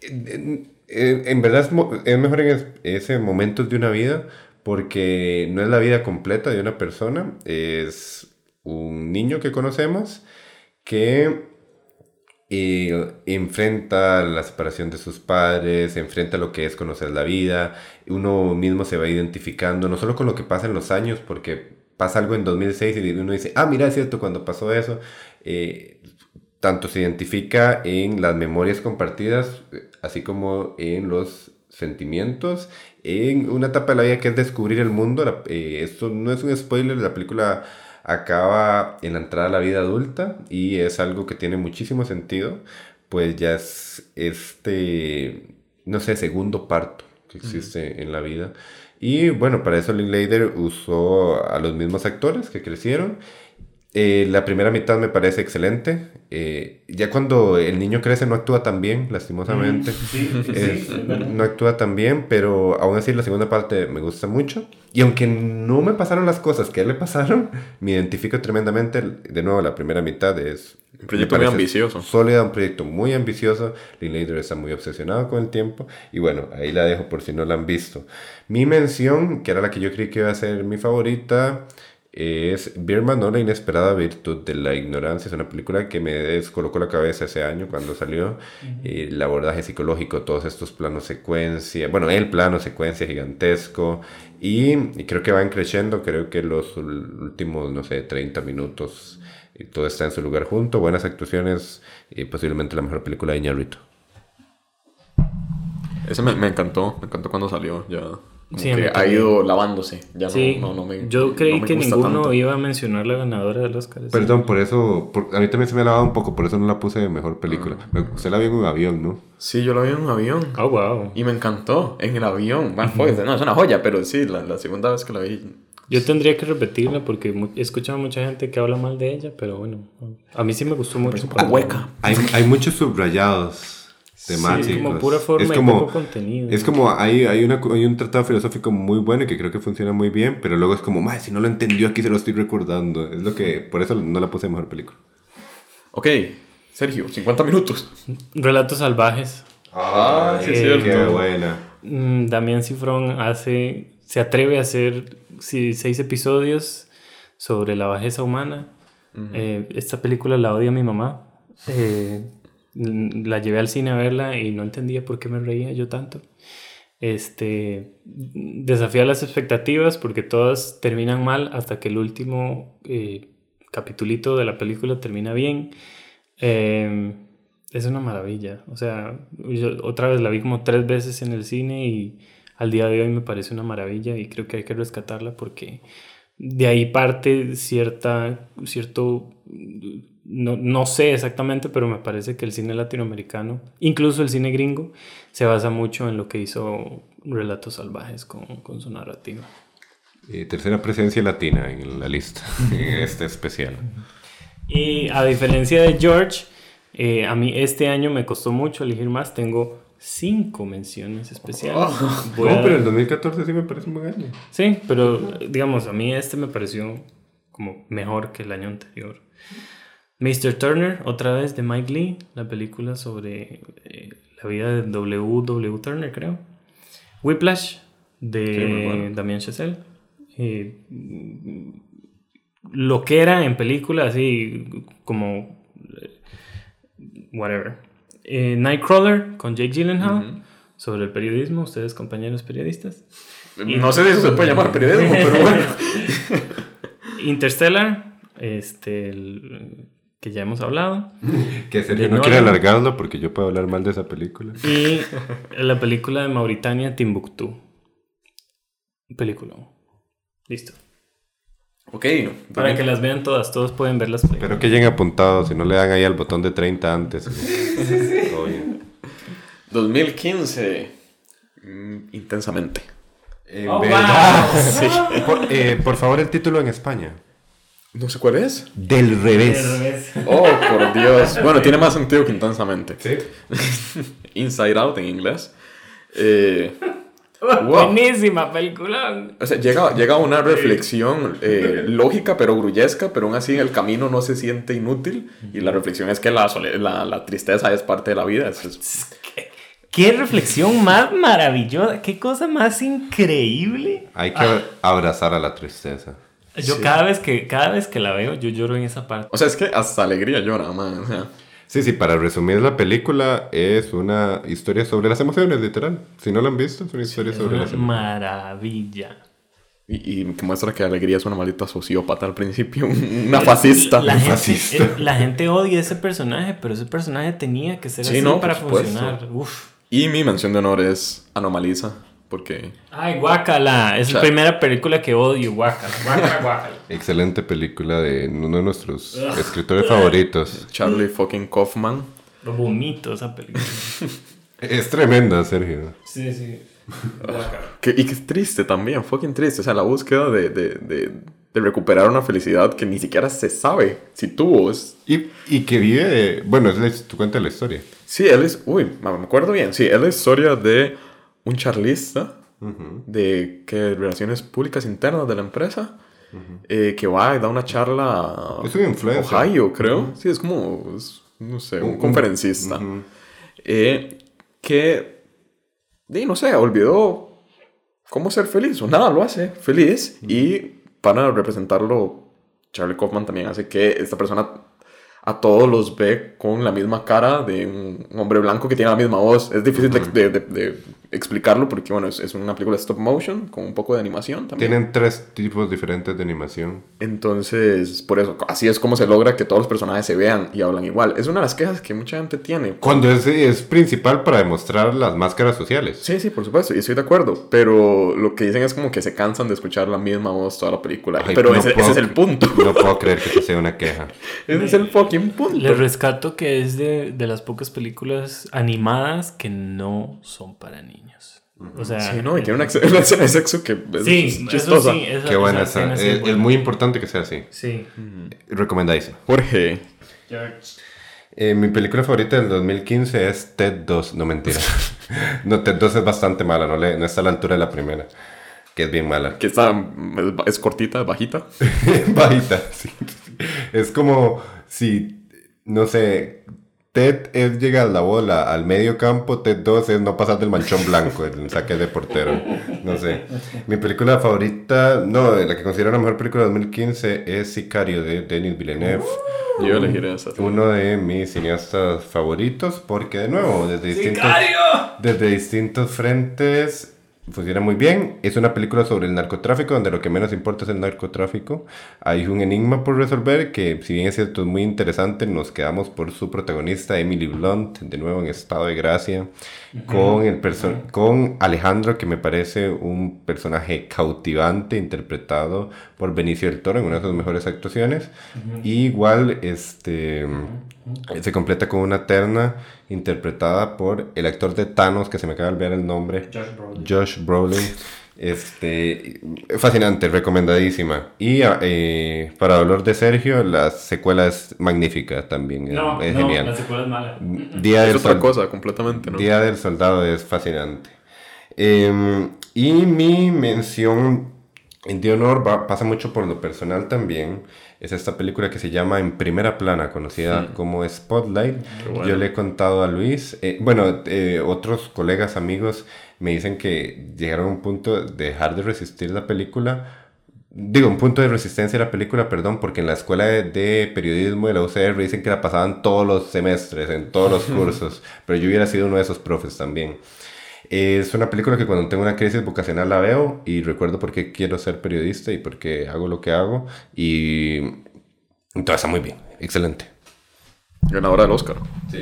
en, verdad es, mejor en ese momento de una vida porque no es la vida completa de una persona, es un niño que conocemos que eh, enfrenta la separación de sus padres, enfrenta lo que es conocer la vida, uno mismo se va identificando, no solo con lo que pasa en los años, porque pasa algo en 2006 y uno dice, ah, mira, es cierto, cuando pasó eso, eh, tanto se identifica en las memorias compartidas, así como en los sentimientos, en una etapa de la vida que es descubrir el mundo. Eh, esto no es un spoiler, la película acaba en la entrada a la vida adulta y es algo que tiene muchísimo sentido, pues ya es este, no sé, segundo parto que existe en la vida. Y bueno, para eso Linklater usó a los mismos actores que crecieron eh, la primera mitad me parece excelente. Eh, ya cuando el niño crece no actúa tan bien, lastimosamente. Mm, no actúa tan bien, pero aún así la segunda parte me gusta mucho. Y aunque no me pasaron las cosas que a él le pasaron, me identifico tremendamente. De nuevo, la primera mitad es... Un proyecto muy ambicioso. Sólida, un proyecto muy ambicioso. Linklater está muy obsesionado con el tiempo. Y bueno, ahí la dejo por si no la han visto. Mi mención, que era la que yo creí que iba a ser mi favorita es Birman, no la inesperada virtud de la ignorancia. Es una película que me descolocó la cabeza ese año cuando salió. el abordaje psicológico, todos estos planos secuencia, bueno, el plano secuencia gigantesco. Y, creo que van creciendo, creo que los últimos, no sé, 30 minutos, y todo está en su lugar junto. Buenas actuaciones y posiblemente la mejor película de Iñárritu. Ese me, me encantó, me encantó cuando salió ya Sí, que ha ido lavándose. Ya no, no, me, Yo creí que ninguno iba a mencionar la ganadora del Oscar. Perdón, por eso. a mí también se me ha lavado un poco, por eso no la puse de mejor película. Ah. Usted la vio en un avión, ¿no? Sí, yo la vi en un avión. Oh, wow. Y me encantó en el avión. Fue, no, es una joya, pero sí, la, la segunda vez que la vi. Yo tendría que repetirla porque he escuchado a mucha gente que habla mal de ella, pero bueno, a mí sí me gustó mucho. Un poco hueca. Hay, hay muchos subrayados temáticos. es como pura forma es como, contenido. Es como, hay, hay, una, hay un tratado filosófico muy bueno y que creo que funciona muy bien, pero luego es como, si no lo entendió aquí se lo estoy recordando. Es lo que, por eso no la puse mejor película. Ok, Sergio, 50 minutos. Relatos salvajes. Ah, sí, eh, Qué buena. Mm, Damián Cifrón hace, se atreve a hacer seis episodios sobre la bajeza humana. Eh, esta película la odia mi mamá. Eh, la llevé al cine a verla y no entendía por qué me reía yo tanto. Este desafía las expectativas porque todas terminan mal hasta que el último eh, capitulito de la película termina bien. Eh, es una maravilla. O sea, yo otra vez la vi como tres veces en el cine y al día de hoy me parece una maravilla y creo que hay que rescatarla porque de ahí parte cierta, cierto, no, no, sé exactamente, pero me parece que el cine latinoamericano, incluso el cine gringo, se basa mucho en lo que hizo Relatos Salvajes con, con su narrativa. Y tercera presencia latina en la lista, en este especial. Y a diferencia de George, eh, a mí este año me costó mucho elegir más, tengo cinco menciones especiales. Oh, no, pero el 2014 sí me parece un buen año. Sí, pero digamos, a mí este me pareció como mejor que el año anterior. Mr. Turner, otra vez de Mike Lee, la película sobre eh, la vida de W. W. Turner, creo. Whiplash, de Damien Chazelle. Eh, lo que era en película, así como. Eh, whatever. Eh, Nightcrawler con Jake Gyllenhaal sobre el periodismo, ustedes compañeros periodistas. No sé si se puede llamar periodismo, pero bueno. Interstellar, este, que ya hemos hablado. que Sergio no quiere alargarlo porque yo puedo hablar mal de esa película. Y la película de Mauritania, Timbuktu. Película. Listo. Ok. Para que las vean todas, todos pueden verlas. Pero que lleguen apuntados, si no le dan ahí al botón de 30 antes. sí, sí. 2015. Mm, intensamente. Eh, oh, wow. por, eh, por, favor, el título en España. No sé cuál es. Del revés. Del revés. Oh, por Dios. Bueno, tiene más sentido que intensamente. Sí. Inside Out en inglés. Eh, Buenísima película. O sea, llega, llega una reflexión eh, lógica pero grullesca, pero aún así en el camino no se siente inútil. Y la reflexión es que la, la, la tristeza es parte de la vida. Es, ¿Qué, reflexión más maravillosa, qué cosa más increíble. Hay que abrazar a la tristeza. Yo cada, vez que, cada vez que la veo, yo lloro en esa parte. O sea, es que hasta alegría llora, man. O sea. Sí, sí, para resumir la película es una historia sobre las emociones, literal. Si no la han visto, es una historia sobre las emociones. Maravilla. Y, y, que muestra que Alegría es una maldita sociópata al principio, una fascista. La, gente, eh, la gente odia ese personaje, pero ese personaje tenía que ser así para funcionar. Uf. Y mi mención de honor es Anomaliza. Porque. Ay, Guacala. Es la primera película que odio, Guacala. Guacala, Guacala. Excelente película de uno de nuestros escritores favoritos. Charlie fucking Kaufman. Lo bonito esa película. es tremenda, Sergio. Sí, sí. que, y que es triste también, fucking triste. O sea, la búsqueda de, de, de, de recuperar una felicidad que ni siquiera se sabe si tuvo. Es... Y, y que vive. Bueno, es tu cuenta la historia. Sí, él es. Uy, me acuerdo bien. Sí, es la historia de un charlista de que relaciones públicas internas de la empresa eh, que va y da una charla es un Ohio, creo. Sí, es como, no sé, un, conferencista. Eh, que, no sé, olvidó cómo ser feliz o nada, lo hace feliz. Y para representarlo, Charlie Kaufman también hace que esta persona a todos los ve con la misma cara de un hombre blanco que tiene la misma voz. Es difícil de, de, explicarlo porque, bueno, es, es, una película stop motion con un poco de animación también. Tienen tres tipos diferentes de animación. Entonces, por eso, así es como se logra que todos los personajes se vean y hablan igual. Es una de las quejas que mucha gente tiene. Cuando es, es principal para demostrar las máscaras sociales. Sí, sí, por supuesto, y estoy de acuerdo. Pero lo que dicen es como que se cansan de escuchar la misma voz toda la película. pero ese, es el punto. No puedo creer que sea una queja. ese es el fucking punto. Le rescato que es de, de las pocas películas animadas que no son para niños. O sea, sí, no, y tiene una, escena de sexo que es sí, chistosa. sí, Qué buena esa. Es, muy importante que sea así. Sí. Recomendadísimo. Jorge. George. Eh, mi película favorita del 2015 es Ted 2. No, mentira. no, Ted 2 es bastante mala. No, le, no está a la altura de la primera. Que es bien mala. Que está... Es cortita, bajita. bajita, sí. Es como si... No sé Ted es llegar la bola al medio campo, Ted 2 es no pasar del manchón blanco, el saque de portero. No sé. Mi película favorita, no, la que considero la mejor película de 2015 es Sicario de Denis Villeneuve. Yo elegiré esa. Uno de mis cineastas favoritos porque de nuevo, desde distintos, desde distintos frentes funciona muy bien. Es una película sobre el narcotráfico, donde lo que menos importa es el narcotráfico. Hay un enigma por resolver que, si bien es cierto, es muy interesante, nos quedamos por su protagonista, Emily Blunt, de nuevo en estado de gracia, con, el con Alejandro, que me parece un personaje cautivante, interpretado por Benicio del Toro en una de sus mejores actuaciones. Y igual, este, se completa con una terna interpretada por el actor de Thanos, que se me acaba de olvidar el nombre. Josh Brolin. Este, fascinante, recomendadísima. Y eh, para dolor de Sergio, la secuela es magnífica también. No, es no, genial. la secuela es mala. Día Es del, otra cosa completamente, ¿no? Día del Soldado es fascinante. Em, y mi mención de honor va- pasa mucho por lo personal también. Es esta película que se llama En Primera Plana, conocida como Spotlight. bueno. Yo le he contado a Luis, eh, bueno, eh, otros colegas, amigos, me dicen que llegaron a un punto de dejar de resistir la película. Digo, un punto de resistencia a la película, perdón, porque en la escuela de, de periodismo de la UCR dicen que la pasaban todos los semestres, en todos los cursos, pero yo hubiera sido uno de esos profes también. Es una película que cuando tengo una crisis vocacional la veo y recuerdo por qué quiero ser periodista y por qué hago lo que hago y todo está muy bien, excelente. Ganadora del Oscar.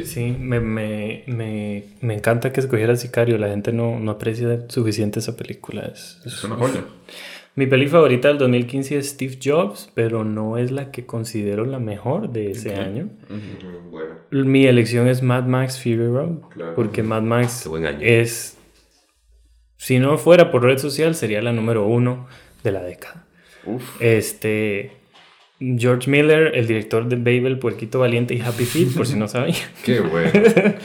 Sí, me, me, me, me encanta que escogiera Sicario. La gente no, no aprecia suficiente esa película. Es, es- Es una joya. Mi peli favorita del 2015 es Steve Jobs, pero no es la que considero la mejor de ese año. Bueno. Mi elección es Mad Max Fury Road, Claro. porque Mad Max es, si no fuera por red social, sería la número uno de la década. Uf. Este, George Miller, el director de Babel, Puerquito Valiente y Happy Feet, por si no sabían, Qué bueno.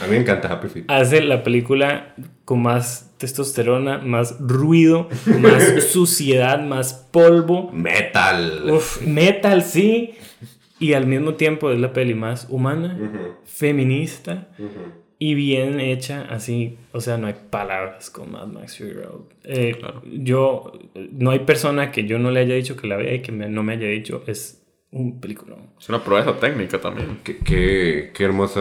A mí me encanta Happy Feet. hace la película con más testosterona, más ruido, más suciedad, más polvo. Metal. Uf, metal, sí. Y al mismo tiempo es la peli más humana, feminista y bien hecha, así. O sea, no hay palabras con Mad Max Fury Road. Eh, Yo, no hay persona que yo no le haya dicho que la vea y que me- no me haya dicho es un película. Es una proeza técnica también. Qué, qué, qué hermosa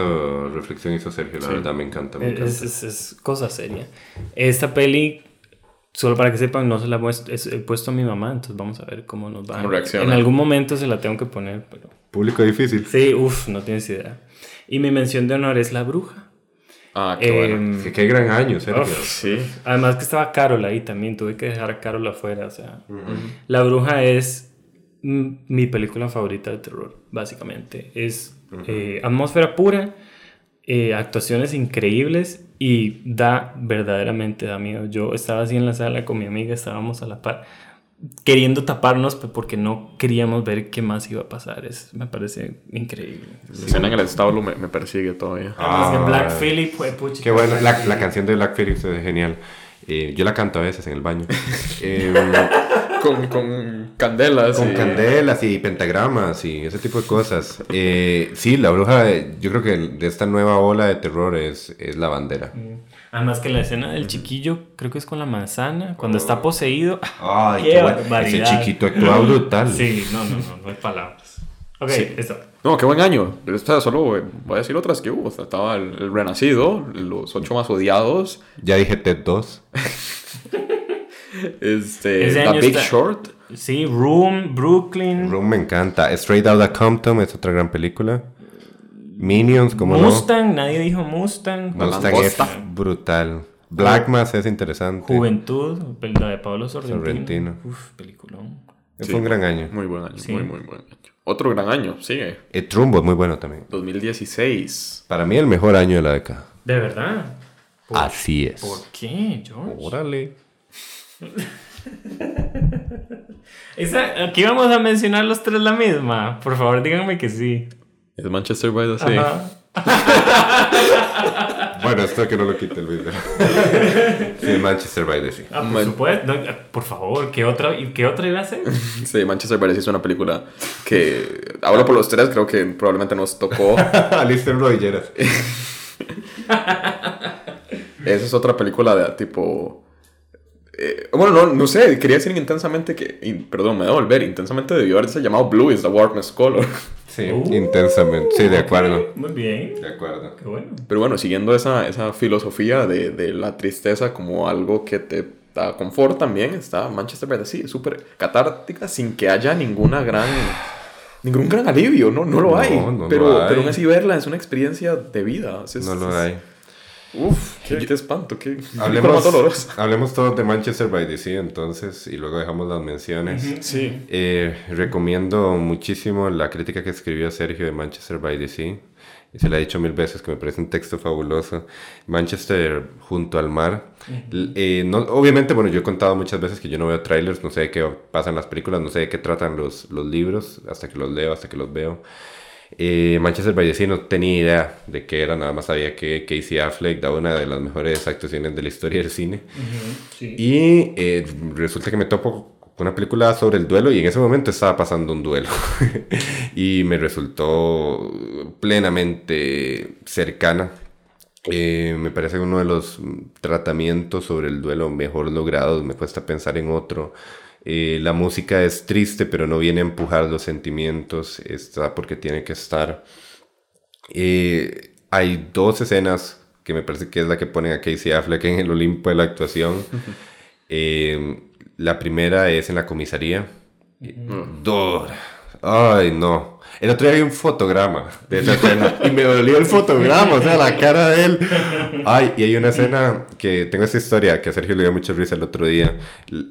reflexión hizo Sergio, la verdad me encanta. Me Es, encanta. es, es cosa seria. Esta peli, solo para que sepan, no se la he puesto, es- he puesto a mi mamá, entonces vamos a ver cómo nos va. ¿Cómo reacciona? En algún momento se la tengo que poner, pero... Público difícil. Sí, uff, no tienes idea. Y mi mención de honor es La Bruja. Ah, qué bueno. Em, Qué, qué gran año, Sergio. Uf. Sí. Además que estaba Carol ahí también, tuve que dejar a Carol afuera, o sea. La Bruja es mi película favorita de terror, básicamente. Es eh, atmósfera pura, eh, actuaciones increíbles y da, verdaderamente da miedo. Yo estaba así en la sala con mi amiga, estábamos a la par, queriendo taparnos porque no queríamos ver qué más iba a pasar. Es, me parece increíble. La escena en el establo me, me persigue todavía. Ah, Black Phillip fue puchi. Qué bueno, la, la canción de Black Phillip es genial. Eh, yo la canto a veces en el baño. Con, con candelas. con y- candelas y pentagramas y ese tipo de cosas. Eh, sí, la bruja, yo creo que de esta nueva ola de terror es, es la bandera. Además que la escena del chiquillo, creo que es con la manzana, cuando está poseído. Ay, Qué qué bueno. Ese barbaridad. chiquito actúa brutal. Sí, no, no, no, no hay palabras. Ok, esto. No, qué buen año. Esta solo eh, voy a decir otras que hubo. Estaba el, el Renacido, los ocho más odiados. Ya dije TED 2. Este, Ese The Big está- Short. Sí, Room, Brooklyn, Room me encanta. Straight Outta Compton es otra gran película. Minions, como no. Mustang, nadie dijo Mustang. Mustang es brutal. Black Mass es interesante. Juventud, la de Pablo Sorrentino. Sorrentino. Uf, peliculón. Fue un gran año. Muy buen año, Sí. muy, muy buen año. Otro gran año, sigue. El Trumbo es muy bueno también. 2016. Para mí el mejor año de la década. ¿De verdad? Así es. ¿Por qué, George? Órale. Esa- aquí vamos a mencionar los tres la misma. Por favor, díganme que sí. Es Manchester by the Sea. Ajá. bueno, esto que no lo quite el video. sí, Manchester by the Sea. Ah, por supuesto. No, por favor, ¿qué otra, ¿qué otra iba a ser? Sí, Manchester by the Sea es una película que, hablo por los tres, creo que probablemente nos tocó. Alistair Rodilleras. Esa es otra película de tipo... eh, bueno, no, no sé, quería decir intensamente que... in- perdón, me debo volver. Intensamente debió haberse llamado Blue is the Warmest Color. Sí, Uh, intensamente. Sí, de acuerdo. Ok, Muy bien. De acuerdo. Qué bueno. Pero bueno, siguiendo esa, esa filosofía de, de la tristeza como algo que te da confort también, está Manchester by the Sea, súper catártica sin que haya ninguna gran... Ningún gran alivio, no, no lo No, hay. no lo pero, hay. pero aún así verla es una experiencia de vida. Es- No lo es- hay. Uf, qué, qué espanto, qué Hablemos, hablemos todos de Manchester by the Sea entonces y luego dejamos las menciones. Sí. Eh, recomiendo muchísimo la crítica que escribió Sergio de Manchester by the Sea. Y se le ha dicho mil veces que me parece un texto fabuloso. Manchester junto al mar. L- eh, no, obviamente, bueno, yo he contado muchas veces que yo no veo trailers, no sé de qué pasan las películas, no sé de qué tratan los, los libros, hasta que los leo, hasta que los veo. Eh, Manchester by the Sea no tenía idea de qué era, nada más sabía que Casey Affleck da una de las mejores actuaciones de la historia del cine. Sí. Y eh, resulta que me topo con una película sobre el duelo y en ese momento estaba pasando un duelo. y me resultó plenamente cercana. Eh, me parece uno de los tratamientos sobre el duelo mejor logrados. Me cuesta pensar en otro. Eh, la música es triste, pero no viene a empujar los sentimientos. Está porque tiene que estar. Eh, hay dos escenas que me parece que es la que pone a Casey Affleck en el Olimpo de la actuación. Eh, la primera es en la comisaría. Dora. Ay, no. El otro día vi un fotograma de esa escena y me dolió el fotograma, o sea, la cara de él. Ay, y hay una escena que tengo esta historia que a Sergio le dio mucha risa el otro día.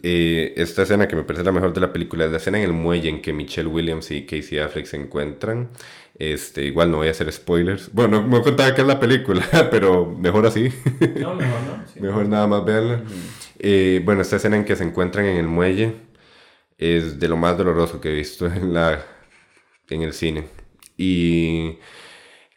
Eh, esta escena que me parece la mejor de la película es la escena en el muelle en que Michelle Williams y Casey Affleck se encuentran. Este, igual no voy a hacer spoilers. Bueno, no me contaba que es la película, pero mejor así. No, mejor no. sí. Mejor nada más verla. Eh, bueno, esta escena en que se encuentran en el muelle es de lo más doloroso que he visto en, la, en el cine. Y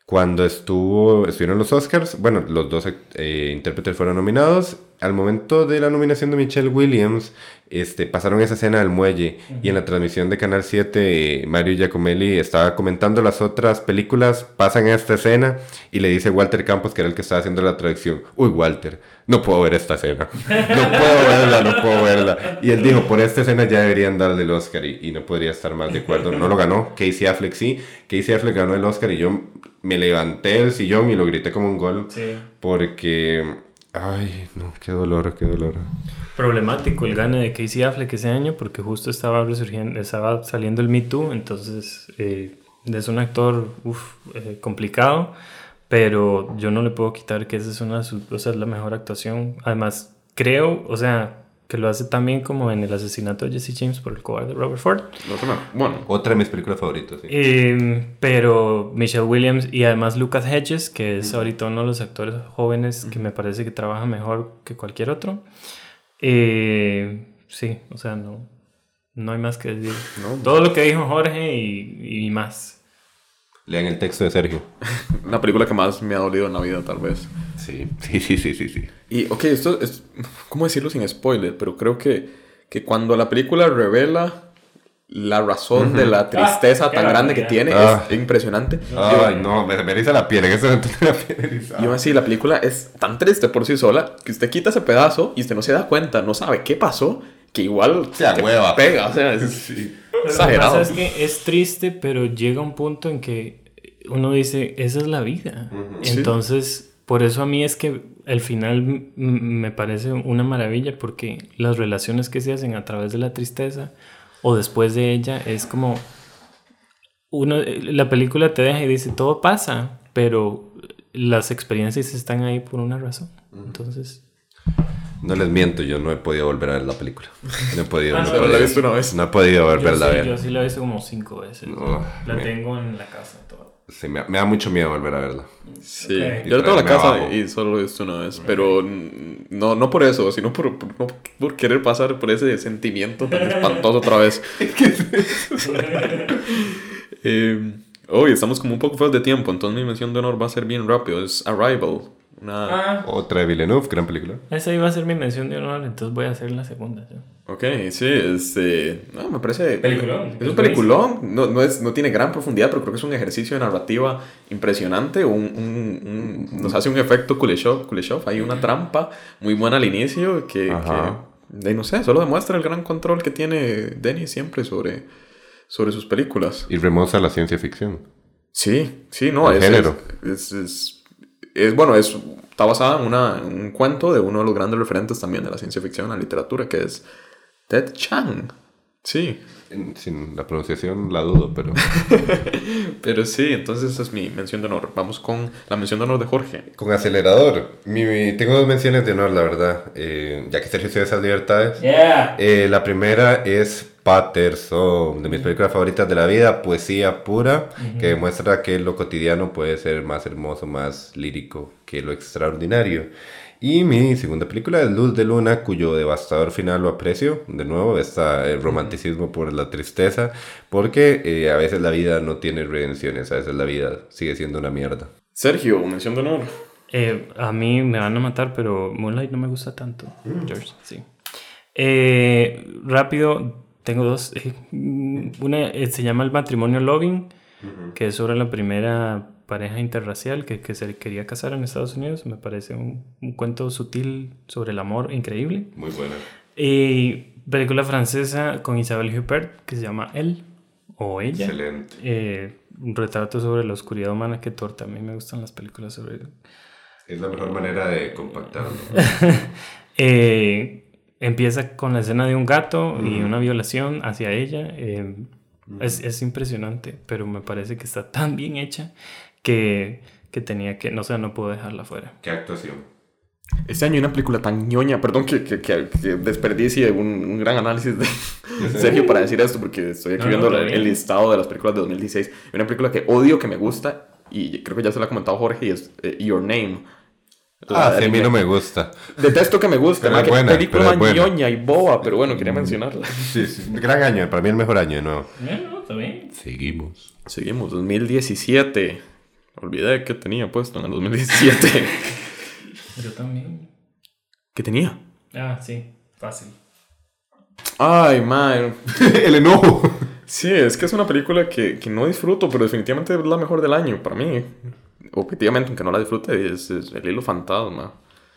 cuando estuvo, estuvieron los Oscars, bueno, los dos eh, intérpretes fueron nominados. Al momento de la nominación de Michelle Williams, este, pasaron esa escena del muelle y en la transmisión de Canal 7, eh, Mario Giacomelli estaba comentando las otras películas, pasan esta escena y le dice Walter Campos, que era el que estaba haciendo la traducción, uy Walter, no puedo ver esta escena, no puedo verla, no puedo verla. Y él dijo, por esta escena ya deberían darle el Oscar y, y no podría estar más de acuerdo. No lo ganó, Casey Affleck sí, Casey Affleck ganó el Oscar y yo me levanté del sillón y lo grité como un gol Sí. porque... Ay, no, qué dolor, qué dolor. Problemático el gane de Casey Affleck ese año porque justo estaba resurgiendo, estaba saliendo el Me Too, entonces eh, es un actor uf, eh, complicado, pero yo no le puedo quitar que esa es una, o sea, es la mejor actuación. Además, creo, o sea, que lo hace también como en el asesinato de Jesse James por el cobarde Robert Ford. No, no, bueno, Otra de mis películas favoritas, sí. Eh, pero Michelle Williams y además Lucas Hedges, que es ahorita uno de los actores jóvenes que me parece que trabaja mejor que cualquier otro. Eh, sí, o sea, no, no hay más que decir. No. Todo lo que dijo Jorge y, y más. Lean el texto de Sergio. la película que más me ha dolido en la vida, tal vez. Sí, sí, sí, sí, sí. sí. Y, ok, esto es. ¿Cómo decirlo sin spoiler? Pero creo que, que cuando la película revela la razón de la tristeza Ah, qué tan grande que tiene Ah. es impresionante. Ay, no, me, me eriza la piel. En ese momento me la piel erizada. Y aún así, la película es tan triste por sí sola que usted quita ese pedazo y usted no se da cuenta, no sabe qué pasó, que igual Se hueva. pega. O sea, es Sí. Pero exagerado. Lo que pasa es que es triste, pero llega un punto en que uno dice, esa es la vida. Sí. Entonces, por eso a mí es que el final me parece una maravilla, porque las relaciones que se hacen a través de la tristeza o después de ella es como... Uno, la película te deja y dice, todo pasa, pero las experiencias están ahí por una razón. Entonces... No les miento, yo no he podido volver a ver la película. No he podido. Ah, no, la he visto una vez. No he podido volverla a ver. yo sí la he visto como cinco veces. No, la me- tengo en la casa toda. Sí, me, me da mucho miedo volver a verla. Sí, Ok. yo la tengo en la casa abajo. y solo lo he visto una vez, pero no, no por eso, sino por, por, no por querer pasar por ese sentimiento tan espantoso otra vez. eh, hoy estamos como un poco fuera de tiempo, entonces mi mención de honor va a ser bien rápido. Es Arrival, Una... Ah, Otra de Villeneuve, gran película. esa iba a ser mi mención de honor, entonces voy a hacer la segunda. ¿sí? Ok, sí, este... No, me parece... Peliculón. Es un peliculón, no, no, es, no tiene gran profundidad, pero creo que es un ejercicio de narrativa impresionante, un, un- un- nos hace un efecto Kuleshov, Kuleshov, hay una trampa muy buena al inicio que, que, no sé, solo demuestra el gran control que tiene Denis siempre sobre, sobre sus películas. Y remoza la ciencia ficción. Sí, sí, no, El es, género. Es, es, es- bueno, es, está basada en, una, en un cuento de uno de los grandes referentes también de la ciencia ficción, la literatura, que es Ted Chiang. Sí, Sin la pronunciación la dudo, pero... pero sí, entonces esa es mi mención de honor. Vamos con la mención de honor de Jorge. Con acelerador. Mi- mi- tengo dos menciones de honor, la verdad. Eh, ya que Sergio se da esas libertades. Yeah. Eh, la primera es Patterson, de mis películas favoritas de la vida, poesía pura, que demuestra que lo cotidiano puede ser más hermoso, más lírico que lo extraordinario. Y mi segunda película es Luz de Luna, cuyo devastador final lo aprecio. De nuevo, está el romanticismo por la tristeza, porque eh, a veces la vida no tiene redenciones, a veces la vida sigue siendo una mierda. Sergio, mención de honor. Eh, a mí me van a matar, pero Moonlight no me gusta tanto. George, sí. Eh, rápido, tengo dos. Eh, una eh, se llama El matrimonio Loving, que es sobre la primera pareja interracial que, que se quería casar en Estados Unidos. Me parece un, un cuento sutil sobre el amor increíble. Muy buena. Y película francesa con Isabelle Huppert que se llama Elle o Ella. Excelente. Eh, un retrato sobre la oscuridad humana que torta. A mí me gustan las películas sobre Es la mejor manera de compactarlo. Eh, empieza con la escena de un gato y una violación hacia ella. eh, es, es impresionante, pero me parece que está tan bien hecha que, que tenía que, no sé, no puedo dejarla fuera. ¿Qué actuación? Este año hay una película tan ñoña, perdón que, que, que, que desperdicie un, un gran análisis de Sergio para decir esto, porque estoy aquí No, no, viendo el, bien. el listado de las películas de 2016. Hay una película que odio, que me gusta, y creo que ya se la ha comentado Jorge, y es eh, Your Name. La Ah, sí, a mí no me gusta. Detesto que me guste, Pero es que buena, película pero es buena. ñoña y boba, pero bueno, quería mencionarla. Sí, sí, gran año, para mí el mejor año de nuevo. Bueno, está bien. Seguimos. Seguimos, 2017. Olvidé que tenía puesto en el 2017. Yo también. ¿Qué tenía? Ah, sí, fácil. Ay, man. el enojo. Sí, es que es una película que, que no disfruto, pero definitivamente es la mejor del año para mí. Objetivamente, aunque no la disfrute, es, es El Hilo Fantasma.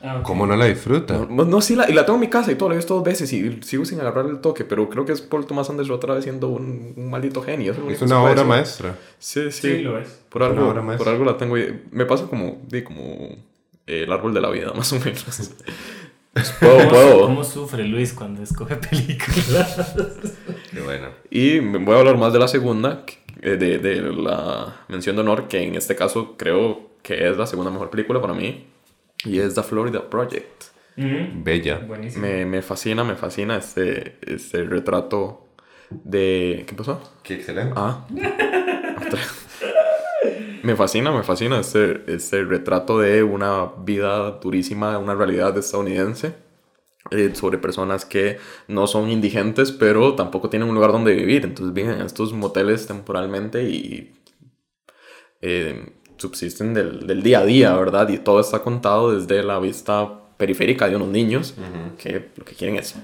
Ah. ¿Cómo no la disfruta? No, no, sí, la, y la tengo en mi casa y todo, la he visto dos veces y sigo sin agarrar el toque, pero creo que es Paul Thomas Anderson otra vez siendo un, un maldito genio. Es una obra maestra. Sí, sí. Sí, lo es. Por Es una algo, obra maestra. por algo la tengo. ahí. Me pasa como, di, como eh, el árbol de la vida, más o menos. Pues puedo, ¿Cómo, puedo. cómo sufre Luis cuando escoge películas? Qué bueno. Y me voy a hablar más de la segunda, que- de, de la mención de honor, que en este caso creo que es la segunda mejor película para mí. Y es The Florida Project. Ujú. Bella. Buenísimo. Me, me fascina, me fascina este, este retrato de... ¿Qué pasó? Qué excelente. Ah. Me fascina, me fascina este, este retrato de una vida durísima, una realidad estadounidense, eh, sobre personas que no son indigentes, pero tampoco tienen un lugar donde vivir. Entonces viven en estos moteles temporalmente y eh, subsisten del, del día a día, ¿verdad? Y todo está contado desde la vista periférica de unos niños que lo que quieren es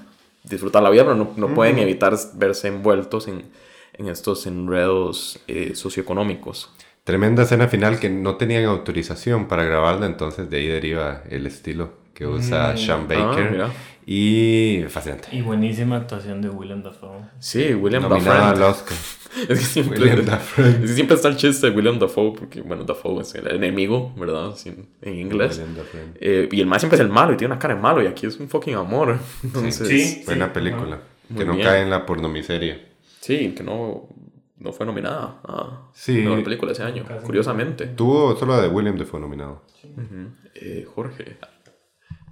disfrutar la vida, pero no, no pueden evitar verse envueltos en, en estos enredos eh, socioeconómicos. Tremenda escena final que no tenían autorización para grabarla, entonces de ahí deriva el estilo que usa Sean Baker. Ah, mira. y fascinante. Y buenísima actuación de Willem Dafoe. Sí, William Dafoe. Oscar. Es que siempre, William Dafoe. es que siempre está el chiste de William Dafoe, porque, bueno, Dafoe es el enemigo, ¿verdad? Sí, en inglés. William Dafoe. Eh, y el más siempre es el malo y tiene una cara de malo, y aquí es un fucking amor. Entonces, Sí. Buena película. Que no bien. cae en la pornomiseria. sí, que no, no fue nominada a Sí. mejor película ese año, Casi. Tuvo curiosamente. solo la de William Defoe nominado. Eh, Jorge.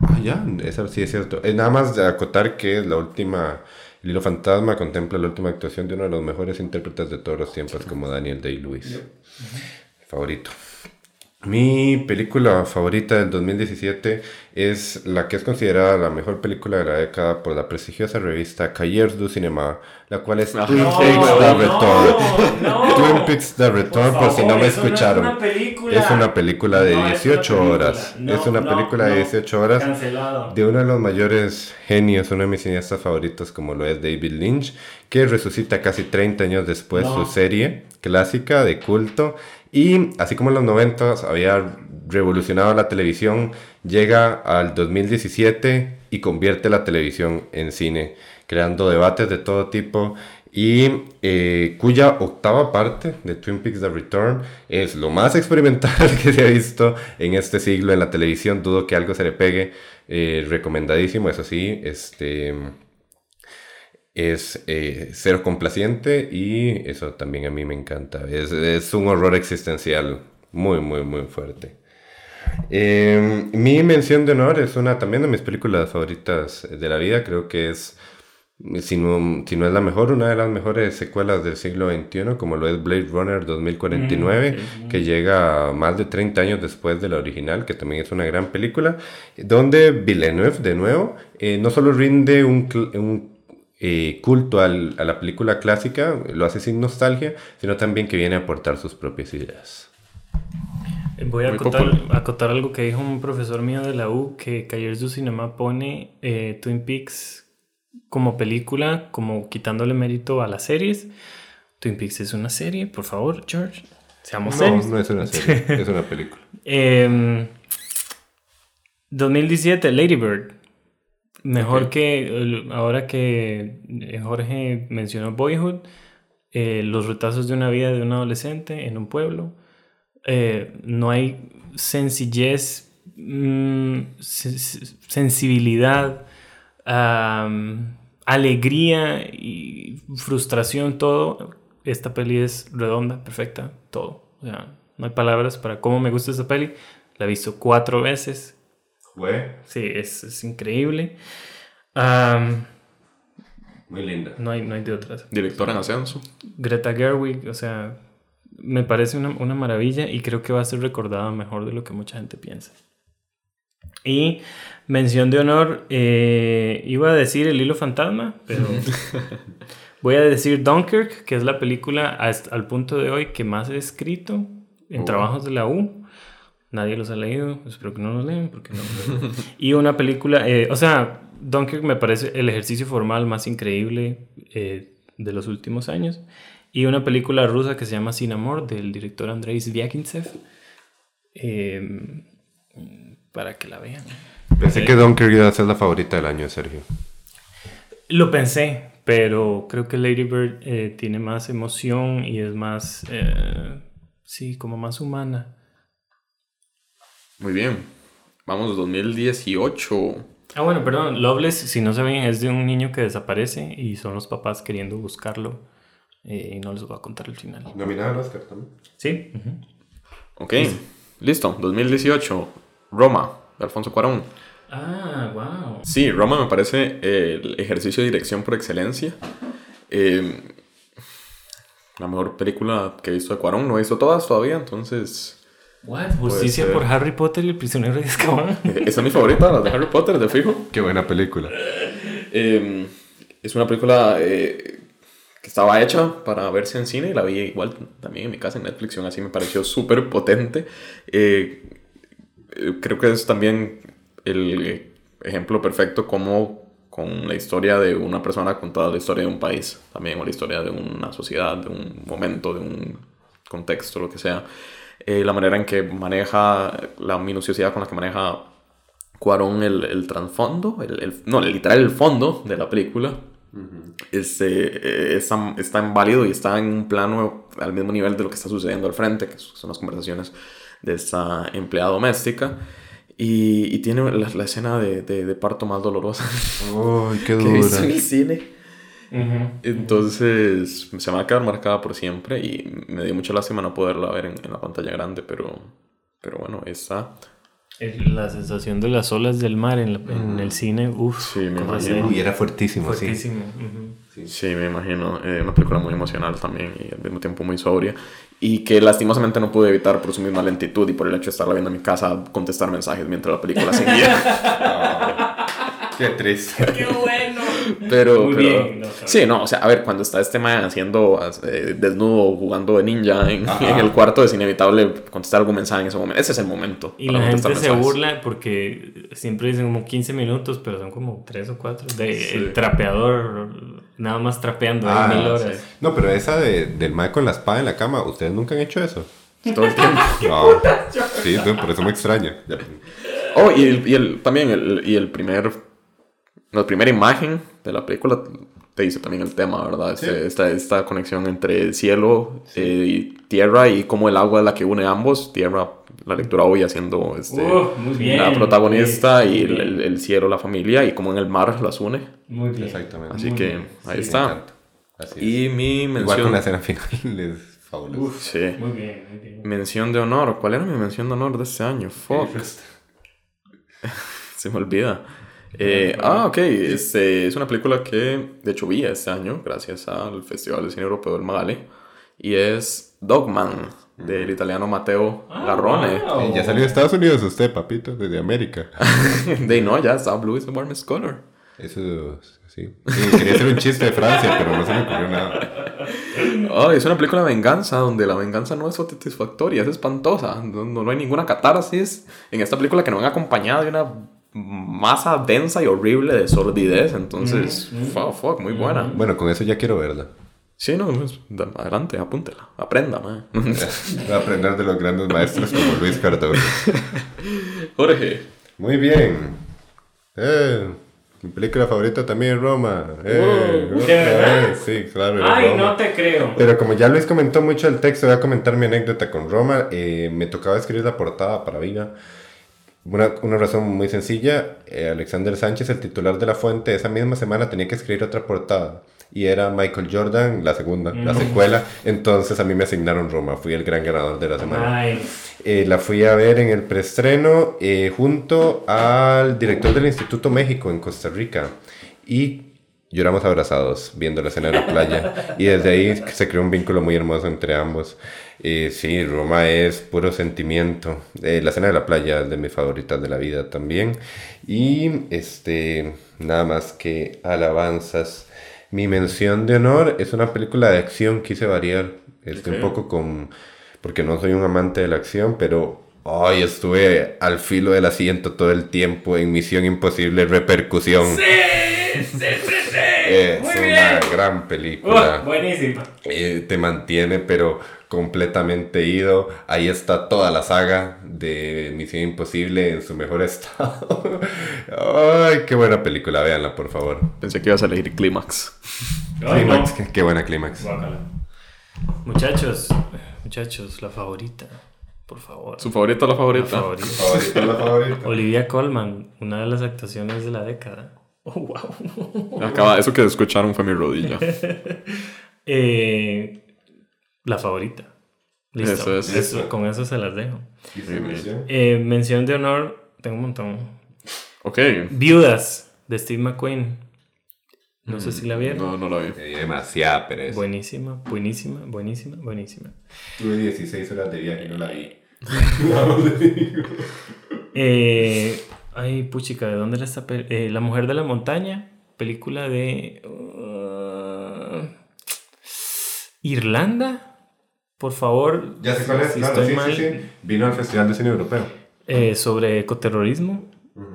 Ah, ya, esa sí es cierto. Eh, nada más de acotar que la última, El hilo fantasma contempla la última actuación de uno de los mejores intérpretes de todos los tiempos como Daniel Day-Lewis. Favorito. Mi película favorita del 2017 es la que es considerada la mejor película de la década por la prestigiosa revista Cahiers du Cinema, la cual es Twin no, Peaks The no, Return. no. Twin Peaks The Return, por, si no me es escucharon. una película. Es una película de No, es una 18 película. horas. Es una película de no. 18 horas Cancelado. de uno de los mayores genios, uno de mis cineastas favoritos, como lo es David Lynch, que resucita casi 30 años después su serie clásica de culto. Y así como en los 90 había revolucionado la televisión, llega al 2017 y convierte la televisión en cine, creando debates de todo tipo. Y eh, cuya octava parte de Twin Peaks The Return es lo más experimental que se ha visto en este siglo en la televisión. Dudo que algo se le pegue. Eh, recomendadísimo, eso sí. Este es eh, cero complaciente y eso también a mí me encanta. Es, es un horror existencial muy, muy, muy fuerte. Eh, mi mención de honor es una también de mis películas favoritas de la vida. Creo que es, si no, si no es la mejor, una de las mejores secuelas del siglo XXI, como lo es Blade Runner 2049, Mm, sí. que llega más de 30 años después de la original, que también es una gran película, donde Villeneuve, de nuevo, eh, no solo rinde un, un eh, culto al- a la película clásica, lo hace sin nostalgia, sino también que viene a aportar sus propias ideas. Voy a acotar, algo que dijo un profesor mío de la U, que Cahiers du Cinema pone eh, Twin Peaks como película, como quitándole mérito a las series. Twin Peaks es una serie, por favor, George. Seamos No, serios. no es una serie, es una película. Em, 2017, Lady Bird. Mejor que ahora que eh, Jorge mencionó Boyhood, eh, los retazos de una vida de un adolescente en un pueblo. Eh, no hay sencillez, mm, se- se- sensibilidad, alegría y frustración, todo. Esta peli es redonda, perfecta, todo. O sea, no hay palabras para cómo me gusta esta peli. La he visto cuatro veces. Sí, es, es increíble. Muy linda. no, hay, no hay de otras. Director en ascenso. Greta Gerwig, o sea, me parece una, una maravilla y creo que va a ser recordada mejor de lo que mucha gente piensa. Y mención de honor, eh, iba a decir El Hilo Fantasma, pero voy a decir Dunkirk, que es la película hasta- al punto de hoy que más he escrito en Oh. trabajos de la U. Nadie los ha leído, espero que no los lean, porque no. y una película, eh, o sea, Dunkirk me parece el ejercicio formal más increíble eh, de los últimos años. Y una película rusa que se llama Sin Amor, del director Andrei Zvyagintsev. Eh, para que la vean. Pensé que Dunkirk iba a ser la favorita del año, Sergio. Lo pensé, pero creo que Lady Bird eh, tiene más emoción y es más, eh, sí, como más humana. Muy bien. Vamos, 2018. Ah, bueno, perdón, Loveless, si no saben, es de un niño que desaparece y son los papás queriendo buscarlo eh, y no les voy a contar el final. Nominada al Oscar también. Sí. ujú. Ok, listo. 2018. Roma, de Alfonso Cuarón. Ah, wow. Sí, Roma me parece el ejercicio de dirección por excelencia. Eh, la mejor película que he visto de Cuarón. No he visto todas todavía, entonces... What? Justicia por Harry Potter y el prisionero de Azkaban. eh, Esa es mi favorita, la de Harry Potter, de fijo. Qué buena película. Eh, es una película eh, que estaba hecha para verse en cine y la vi igual también en mi casa en Netflix así me pareció súper potente. Eh, eh, creo que es también el ejemplo perfecto como con la historia de una persona contada la historia de un país, también o la historia de una sociedad, de un momento, de un contexto, lo que sea. Eh, la manera en que maneja, la minuciosidad con la que maneja Cuarón el, el trasfondo, el, el- no, literal el fondo de la película, este, eh, está, está en válido y está en un plano al mismo nivel de lo que está sucediendo al frente, que son las conversaciones de esta empleada doméstica. Y, y tiene la, la escena de, de- de parto más dolorosa Uy, qué que he visto en dura. el cine. Entonces se me va a quedar marcada por siempre y me dio mucha lástima no poderla ver en, en la pantalla grande, pero, pero bueno. El- la sensación de las olas del mar en, la- en el cine, uff, Sí, me imagino. Uy, era fuertísimo, sí. fuertísimo. Sí, me imagino. Eh, una película muy emocional también y al mismo tiempo muy sobria. Y que lastimosamente no pude evitar por su misma lentitud y por el hecho de estarla viendo en mi casa contestar mensajes mientras la película seguía. Qué triste. ¡Qué bueno! Pero, Muy pero- bien, no, sí, no, o sea, a ver, cuando está este man haciendo eh, desnudo, jugando de ninja en, el cuarto, es inevitable contestar algún mensaje en ese momento. Ese es el momento. Y la gente se mensajes. burla porque siempre dicen como 15 minutos, pero son como 3 o 4. De, Sí. El trapeador, nada más trapeando Ah, ahí mil horas. sí. No, pero esa de, del mae con la espada en la cama, ¿ustedes nunca han hecho eso? Todo el tiempo. No. Sí, no, por eso me extraña. Ya. Oh, y, el, y el- también el, y el primer. La primera imagen de la película te dice también el tema, ¿verdad? Este- esta, esta conexión entre el cielo eh, y tierra y cómo el agua es la que une ambos. Tierra, la lectura hoy haciendo este, Uh, bien, la protagonista y el, el- el cielo, la familia y cómo en el mar las une. Muy bien. Exactamente. Así Muy que bien. ahí está. encanta. Así es. Y mi Igual mención. con la escena final es fabulosa. Sí. Muy bien, muy bien. Mención de honor. ¿Cuál era mi mención de honor de este año? Fuck. Se me olvida. Eh, ah, ok. Este, es una película que de hecho vi este año gracias al Festival de Cine Europeo del Magale. Y es Dogman, del italiano Matteo Garrone. wow. Eh, ya salió de Estados Unidos usted, papito, desde América. De no, ya está Blue is the warmest color. Eso, sí. Sí, Quería hacer un chiste de Francia, pero no se me ocurrió nada. Oh, es una película de venganza donde la venganza no es satisfactoria, es espantosa. No, no, no hay ninguna catarsis en esta película que no venga acompañada de una masa densa y horrible de sordidez. Entonces, fuck, fuck, muy buena. Bueno, con eso ya quiero verla. Sí, no, pues, adelante, apúntela, aprenda, man. Voy a aprender de los grandes maestros como Luis Cardoso. Jorge. Muy bien. Eh, mi película favorita también es Roma. Eh, Wow, ¿de verdad? vez. Sí, claro. Ay, Roma. no te creo. Pero como ya Luis comentó mucho el texto, voy a comentar mi anécdota con Roma. Eh, me tocaba escribir la portada para Viga. Una, una razón muy sencilla, eh, Alexander Sánchez, el titular de La Fuente, esa misma semana tenía que escribir otra portada. Y era Michael Jordan, la segunda, la secuela. Entonces a mí me asignaron Roma, fui el gran ganador de la semana. Ay, Eh, la fui a ver en el preestreno eh, junto al director del Instituto México en Costa Rica. Y lloramos abrazados viendo la escena de la playa. y desde ahí se creó un vínculo muy hermoso entre ambos. Eh, sí, Roma es puro sentimiento. Eh, la escena de la playa es de mis favoritas de la vida también. Y este, nada más que alabanzas. Mi mención de honor es una película de acción, quise variar. Este, Ok. Un poco con porque no soy un amante de la acción, pero hoy estuve al filo del asiento todo el tiempo en Misión Imposible Repercusión. sí, sí, sí, sí. Es Muy una bien. gran película. buenísima. Eh, te mantiene, pero completamente ido. Ahí está toda la saga de Misión Imposible en su mejor estado. Ay, qué buena película, véanla, por favor. Pensé que ibas a elegir Clímax. No. Clímax, qué, qué buena clímax. Muchachos, muchachos, la favorita. Por favor. ¿Su favorita o la La favorita? favorita. Favorita, la favorita. Olivia Colman, una de las actuaciones de la década. Oh, wow. Acaba, eso que escucharon fue mi rodilla. Eh, la favorita. Listo. Eso es. Eso- con eso se las dejo. Eh, mención de honor, tengo un montón. Ok. Viudas, de Steve McQueen. No sé si la vieron. No, no la vi. Di demasiada pereza. Buenísima, buenísima, buenísima, buenísima. Tuve 16 horas de viaje y no la vi. Eh, ay, puchica, ¿de dónde era esta eh, La mujer de la montaña, película de uh, Irlanda. Por favor, Ya sé cuál es, si claro, estoy sí, mal, sí, sí. Vino al Festival de Cine Europeo. eh, sobre ecoterrorismo.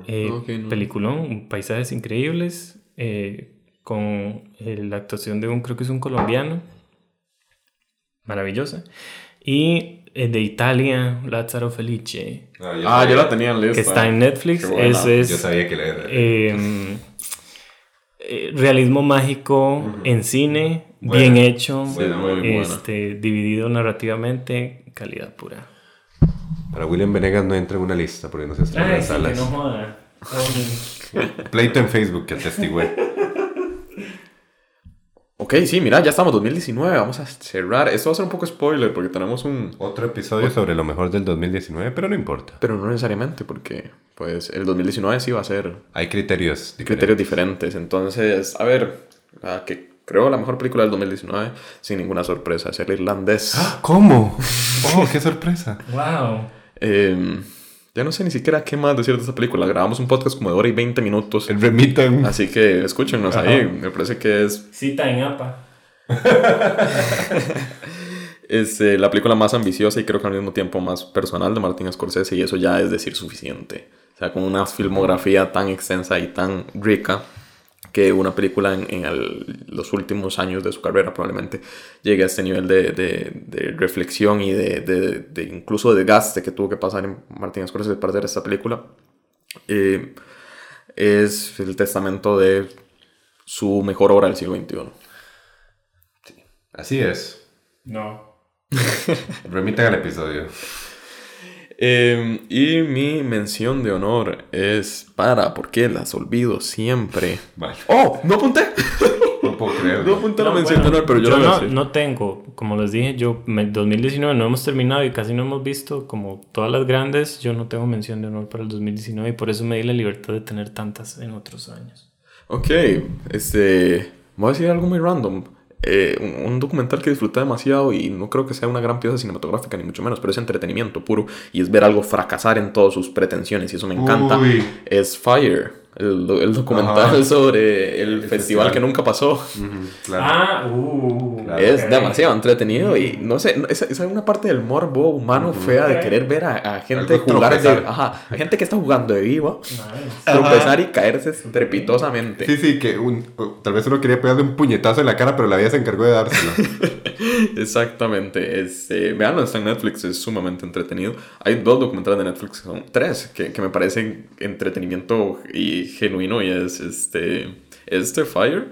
eh, no. Peliculón, paisajes increíbles, eh, con eh, la actuación de un, creo que es un colombiano, maravillosa. Y de Italia, Lázaro Felice, Ah, yo la tenía en lista. que está en Netflix. Es Yo sabía que la era. eh, eh, realismo mágico en cine, bien hecho, Buena, muy buena. este, dividido narrativamente, calidad pura. Para William Venegas no entra en una lista porque no se estrena en las sí, que salas. no joda. Pleito en Facebook que atestigüé. Ok, sí, mira, ya estamos 2019, vamos a cerrar. Esto va a ser un poco spoiler porque tenemos un... Otro episodio sobre lo mejor del 2019, pero no importa. Pero no necesariamente porque, pues, el 2019 sí va a ser Hay criterios. criterios diferentes. Entonces, a ver, la que creo la mejor película del 2019, sin ninguna sorpresa, es El Irlandés. ¿Cómo? ¡Oh, qué sorpresa! ¡Wow! Eh, ya no sé ni siquiera qué más decir de esta película. Grabamos un podcast como de hora y 20 minutos. El remitan. Así que escúchenos ahí. Me parece que es, Cita en APA. es eh, la película más ambiciosa y creo que al mismo tiempo más personal de Martin Scorsese y eso ya es decir suficiente. O sea, con una filmografía tan extensa y tan rica que una película en, en el- los últimos años de su carrera probablemente llegue a este nivel de, de- de reflexión y de, de- de incluso de desgaste que tuvo que pasar en Martin Scorsese para hacer esta película. Eh, es el testamento de su mejor obra del siglo XXI. Así es. No. Remitan al episodio. Eh, y mi mención de honor es para, porque las olvido siempre. Vale. ¡Oh! ¡No apunté! No puedo creerlo. No apunté la No, mención bueno, de honor, pero yo, lo voy a no, decir. no tengo, como les dije, yo me- 2019 no hemos terminado y casi no hemos visto como todas las grandes, yo no tengo mención de honor para el 2019 y por eso me di la libertad de tener tantas en otros años. Ok, este. Voy a decir algo muy random. Eh, un, un documental que disfruté demasiado y no creo que sea una gran pieza cinematográfica, ni mucho menos, pero es entretenimiento puro y es ver algo fracasar en todas sus pretensiones y eso me encanta. Uy. Es Fire, el, el documental Ajá. sobre el, El festival, festival. que nunca pasó. Claro. Ah, uh, Claro. Es demasiado entretenido y no sé, no- esa, esa es una parte del morbo humano fea de querer ver a, a gente Algo jugar de, ajá, a gente que está jugando de Nice. tropezar y caerse estrepitosamente. Sí, sí, que un- tal vez uno quería pegarle un puñetazo en la cara, pero la vida se encargó de dárselo. Exactamente, este, veanlo, está en Netflix, es sumamente entretenido. Hay dos documentales de Netflix, que son tres, que, que me parecen entretenimiento y genuino y es este, este Fire,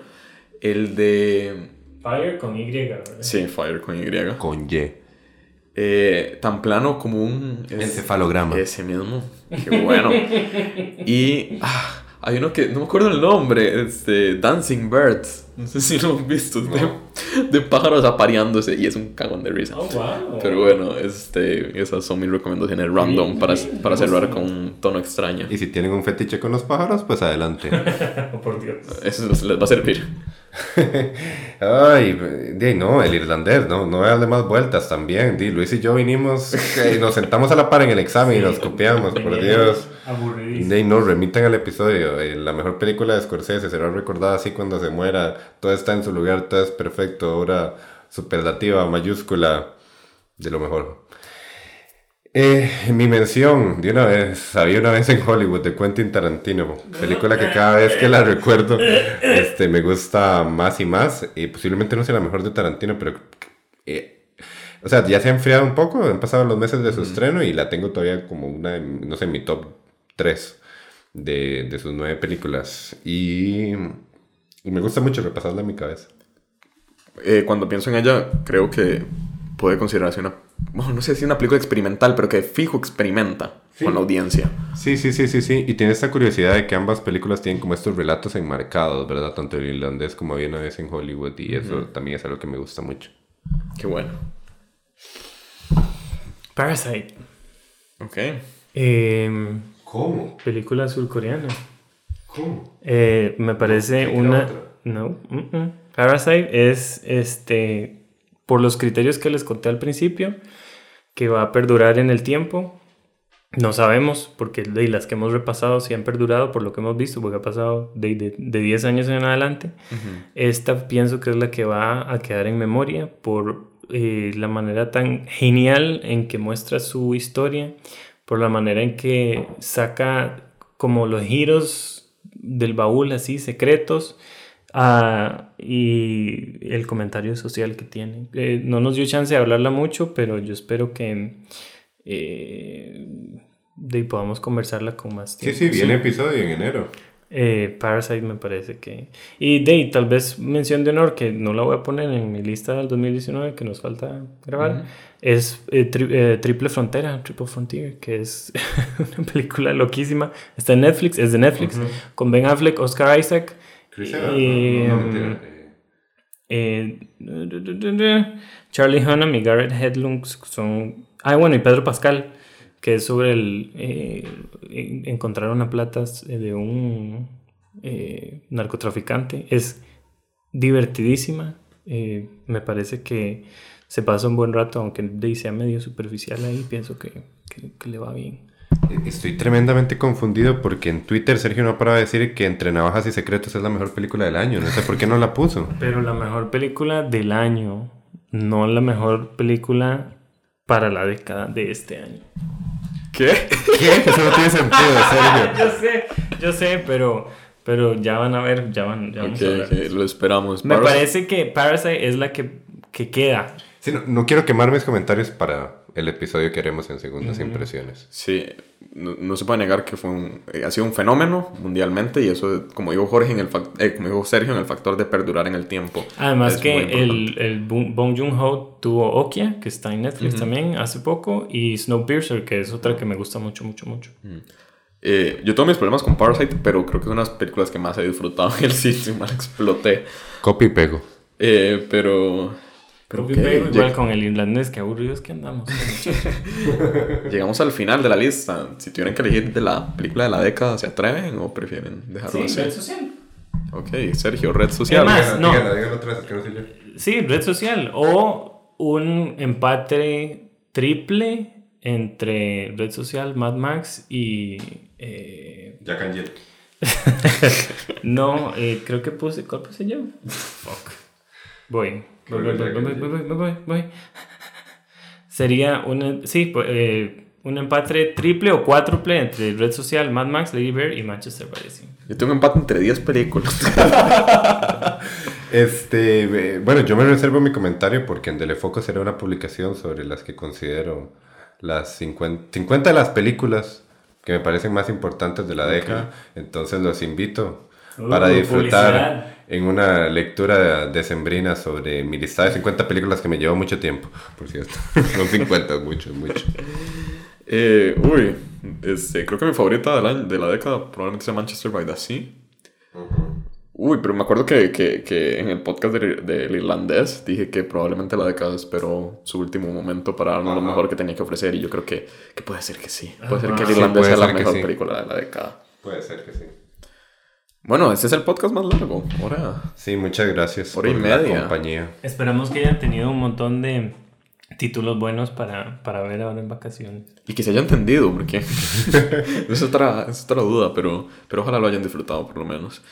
el de, Fire con Y, ¿verdad? sí, Fire con Y, Con Y. eh, tan plano como un... es- Encefalograma. Ese mismo. Qué bueno. y ah, hay uno que no me acuerdo el nombre. Este, Dancing Birds. No sé si lo han visto. De, de pájaros apareándose y es un cagón de risa. Oh, wow. Pero bueno, este, esas son mis recomendaciones random para, para cerrar con un tono extraño. Y si tienen un fetiche con los pájaros, pues adelante. Oh, por Dios. Eso les va a servir. Ay, di, no, el irlandés, no, no darle más vueltas también. Di, Luis y yo vinimos y nos sentamos a la par en el examen y nos copiamos, por Dios. Aburridísimo. Di, no, remitan al episodio. eh, la mejor película de Scorsese será recordada así cuando se muera. Todo está en su lugar, todo es perfecto. Obra superlativa, mayúscula, de lo mejor. Eh, mi mención, de una vez, había una vez en Hollywood de Quentin Tarantino, película que cada vez que la recuerdo, este, me gusta más y más, y posiblemente no sea la mejor de Tarantino, pero, eh, o sea, ya se ha enfriado un poco, han pasado los meses de su estreno y la tengo todavía como una, no sé, mi top 3 de, de sus nueve películas, y, y me gusta mucho repasarla en mi cabeza. Eh, cuando pienso en ella, creo que puede considerarse una. Bueno, no sé si una película experimental, pero que fijo experimenta Sí. con la audiencia. Sí, sí, sí, sí, sí. Y tiene esta curiosidad de que ambas películas tienen como estos relatos enmarcados, ¿verdad? Tanto el irlandés como había una vez en Hollywood. Y eso también es algo que me gusta mucho. Qué bueno. Parasite. Ok. Em, ¿Cómo? película surcoreana. ¿Cómo? Eh, me parece una... No. mm, mm. Parasite es, este, por los criterios que les conté al principio, que va a perdurar en el tiempo. No sabemos, porque de las que hemos repasado sí han perdurado por lo que hemos visto, porque ha pasado de, de, de 10 años en adelante. Esta pienso que es la que va a quedar en memoria por eh, la manera tan genial en que muestra su historia, por la manera en que saca como los giros del baúl así secretos ah, y el comentario social que tiene. Eh, no nos dio chance de hablarla mucho, pero yo espero que eh, de, podamos conversarla con más Sí, tiempo. sí, viene episodio en enero. Eh, Parasite me parece que... Y de tal vez mención de honor, que no la voy a poner en mi lista del 2019, que nos falta grabar, es eh, tri- eh, Triple Frontera, Triple Frontier, que es una película loquísima. Está en Netflix, es de Netflix, con Ben Affleck, Oscar Isaac. No, no, em, eh, Charlie Hunnam y Garrett Hedlund son... Ah, bueno, y Pedro Pascal, que es sobre el... Eh, encontrar una plata de un narcotraficante. Es divertidísima. Me parece que se pasa un buen rato, aunque sea medio superficial ahí, pienso que, que, le va bien. Estoy tremendamente confundido porque en Twitter Sergio no para de decir que Entre Navajas y Secretos es la mejor película del año. No sé por qué no la puso. Pero la mejor película del año, no la mejor película para la década de este año. ¿Qué? ¿Qué? Eso no tiene sentido, Sergio. yo sé, yo sé, pero pero ya van a ver, ya van, ya lo esperamos. Me parece que Parasite es la que, que queda. Sí, no, quiero quemar mis comentarios para el episodio que haremos en segundas impresiones. Sí, no, se puede negar que fue un, eh, ha sido un fenómeno mundialmente y eso, como dijo Jorge, en el eh, como dijo Sergio, en el factor de perdurar en el tiempo. Además que el, el Bong Joon-ho tuvo Okia, que está en Netflix también hace poco, y Snowpiercer, que es otra que me gusta mucho, mucho, mucho. Eh, yo tengo mis problemas con Parasite, pero creo que es una de las películas que más he disfrutado en el sitio. Mal exploté. Copy y pego. Eh, pero. Copy y pego, igual con el irlandés, que aburridos que andamos. Llegamos al final de la lista. Si tuvieran que elegir de la película de la década, ¿se atreven o prefieren dejarlo sí, Red social. Ok, Sergio, red social. Más, no. Sí, red social. O un empate triple entre red social, Mad Max y eh, Jack and Jill. no, eh, creo que puse. ¿Cuál puse yo? Fuck. Voy. Voy, voy, voy, voy, Sería un. Sí, eh, un empate triple o cuádruple entre Red Social, Mad Max, Lady Bear y Manchester by Yo tengo un empate entre 10 películas. este, bueno, yo me reservo mi comentario porque en Telefoco será una publicación sobre las que considero las 50, 50 de las películas que me parecen más importantes de la década. Entonces los invito uh, para disfrutar en una lectura decembrina sobre mi lista de 50 películas que me llevó mucho tiempo, por cierto. Son 50, mucho, mucho. Eh, uy, este, creo que mi favorita de la, de la década probablemente sea Manchester by the Sea. Uy, pero me acuerdo que, que, que en el podcast del irlandés dije que probablemente la década esperó su último momento para darnos lo mejor que tenía que ofrecer y yo creo que, que puede ser que sí. Puede ser que el irlandés sea la mejor película de la década. Puede ser que sí. Bueno, este es el podcast más largo. Hora. Sí, muchas gracias por la compañía. Esperamos que hayan tenido un montón de títulos buenos para, para ver ahora en vacaciones. Y que se haya entendido, porque es, otra, es otra duda, pero, pero ojalá lo hayan disfrutado por lo menos.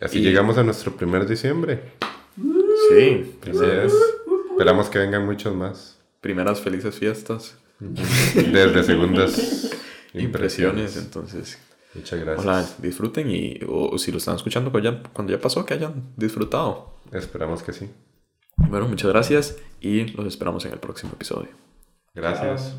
Así llegamos a nuestro primer diciembre. Sí, Esperamos que vengan muchos más. Primeras felices fiestas. Desde segundas impresiones. entonces. Muchas gracias. Hola, disfruten y o, si lo están escuchando cuando ya, cuando ya pasó, que hayan disfrutado. Esperamos que sí. Bueno, muchas gracias y los esperamos en el próximo episodio. Gracias.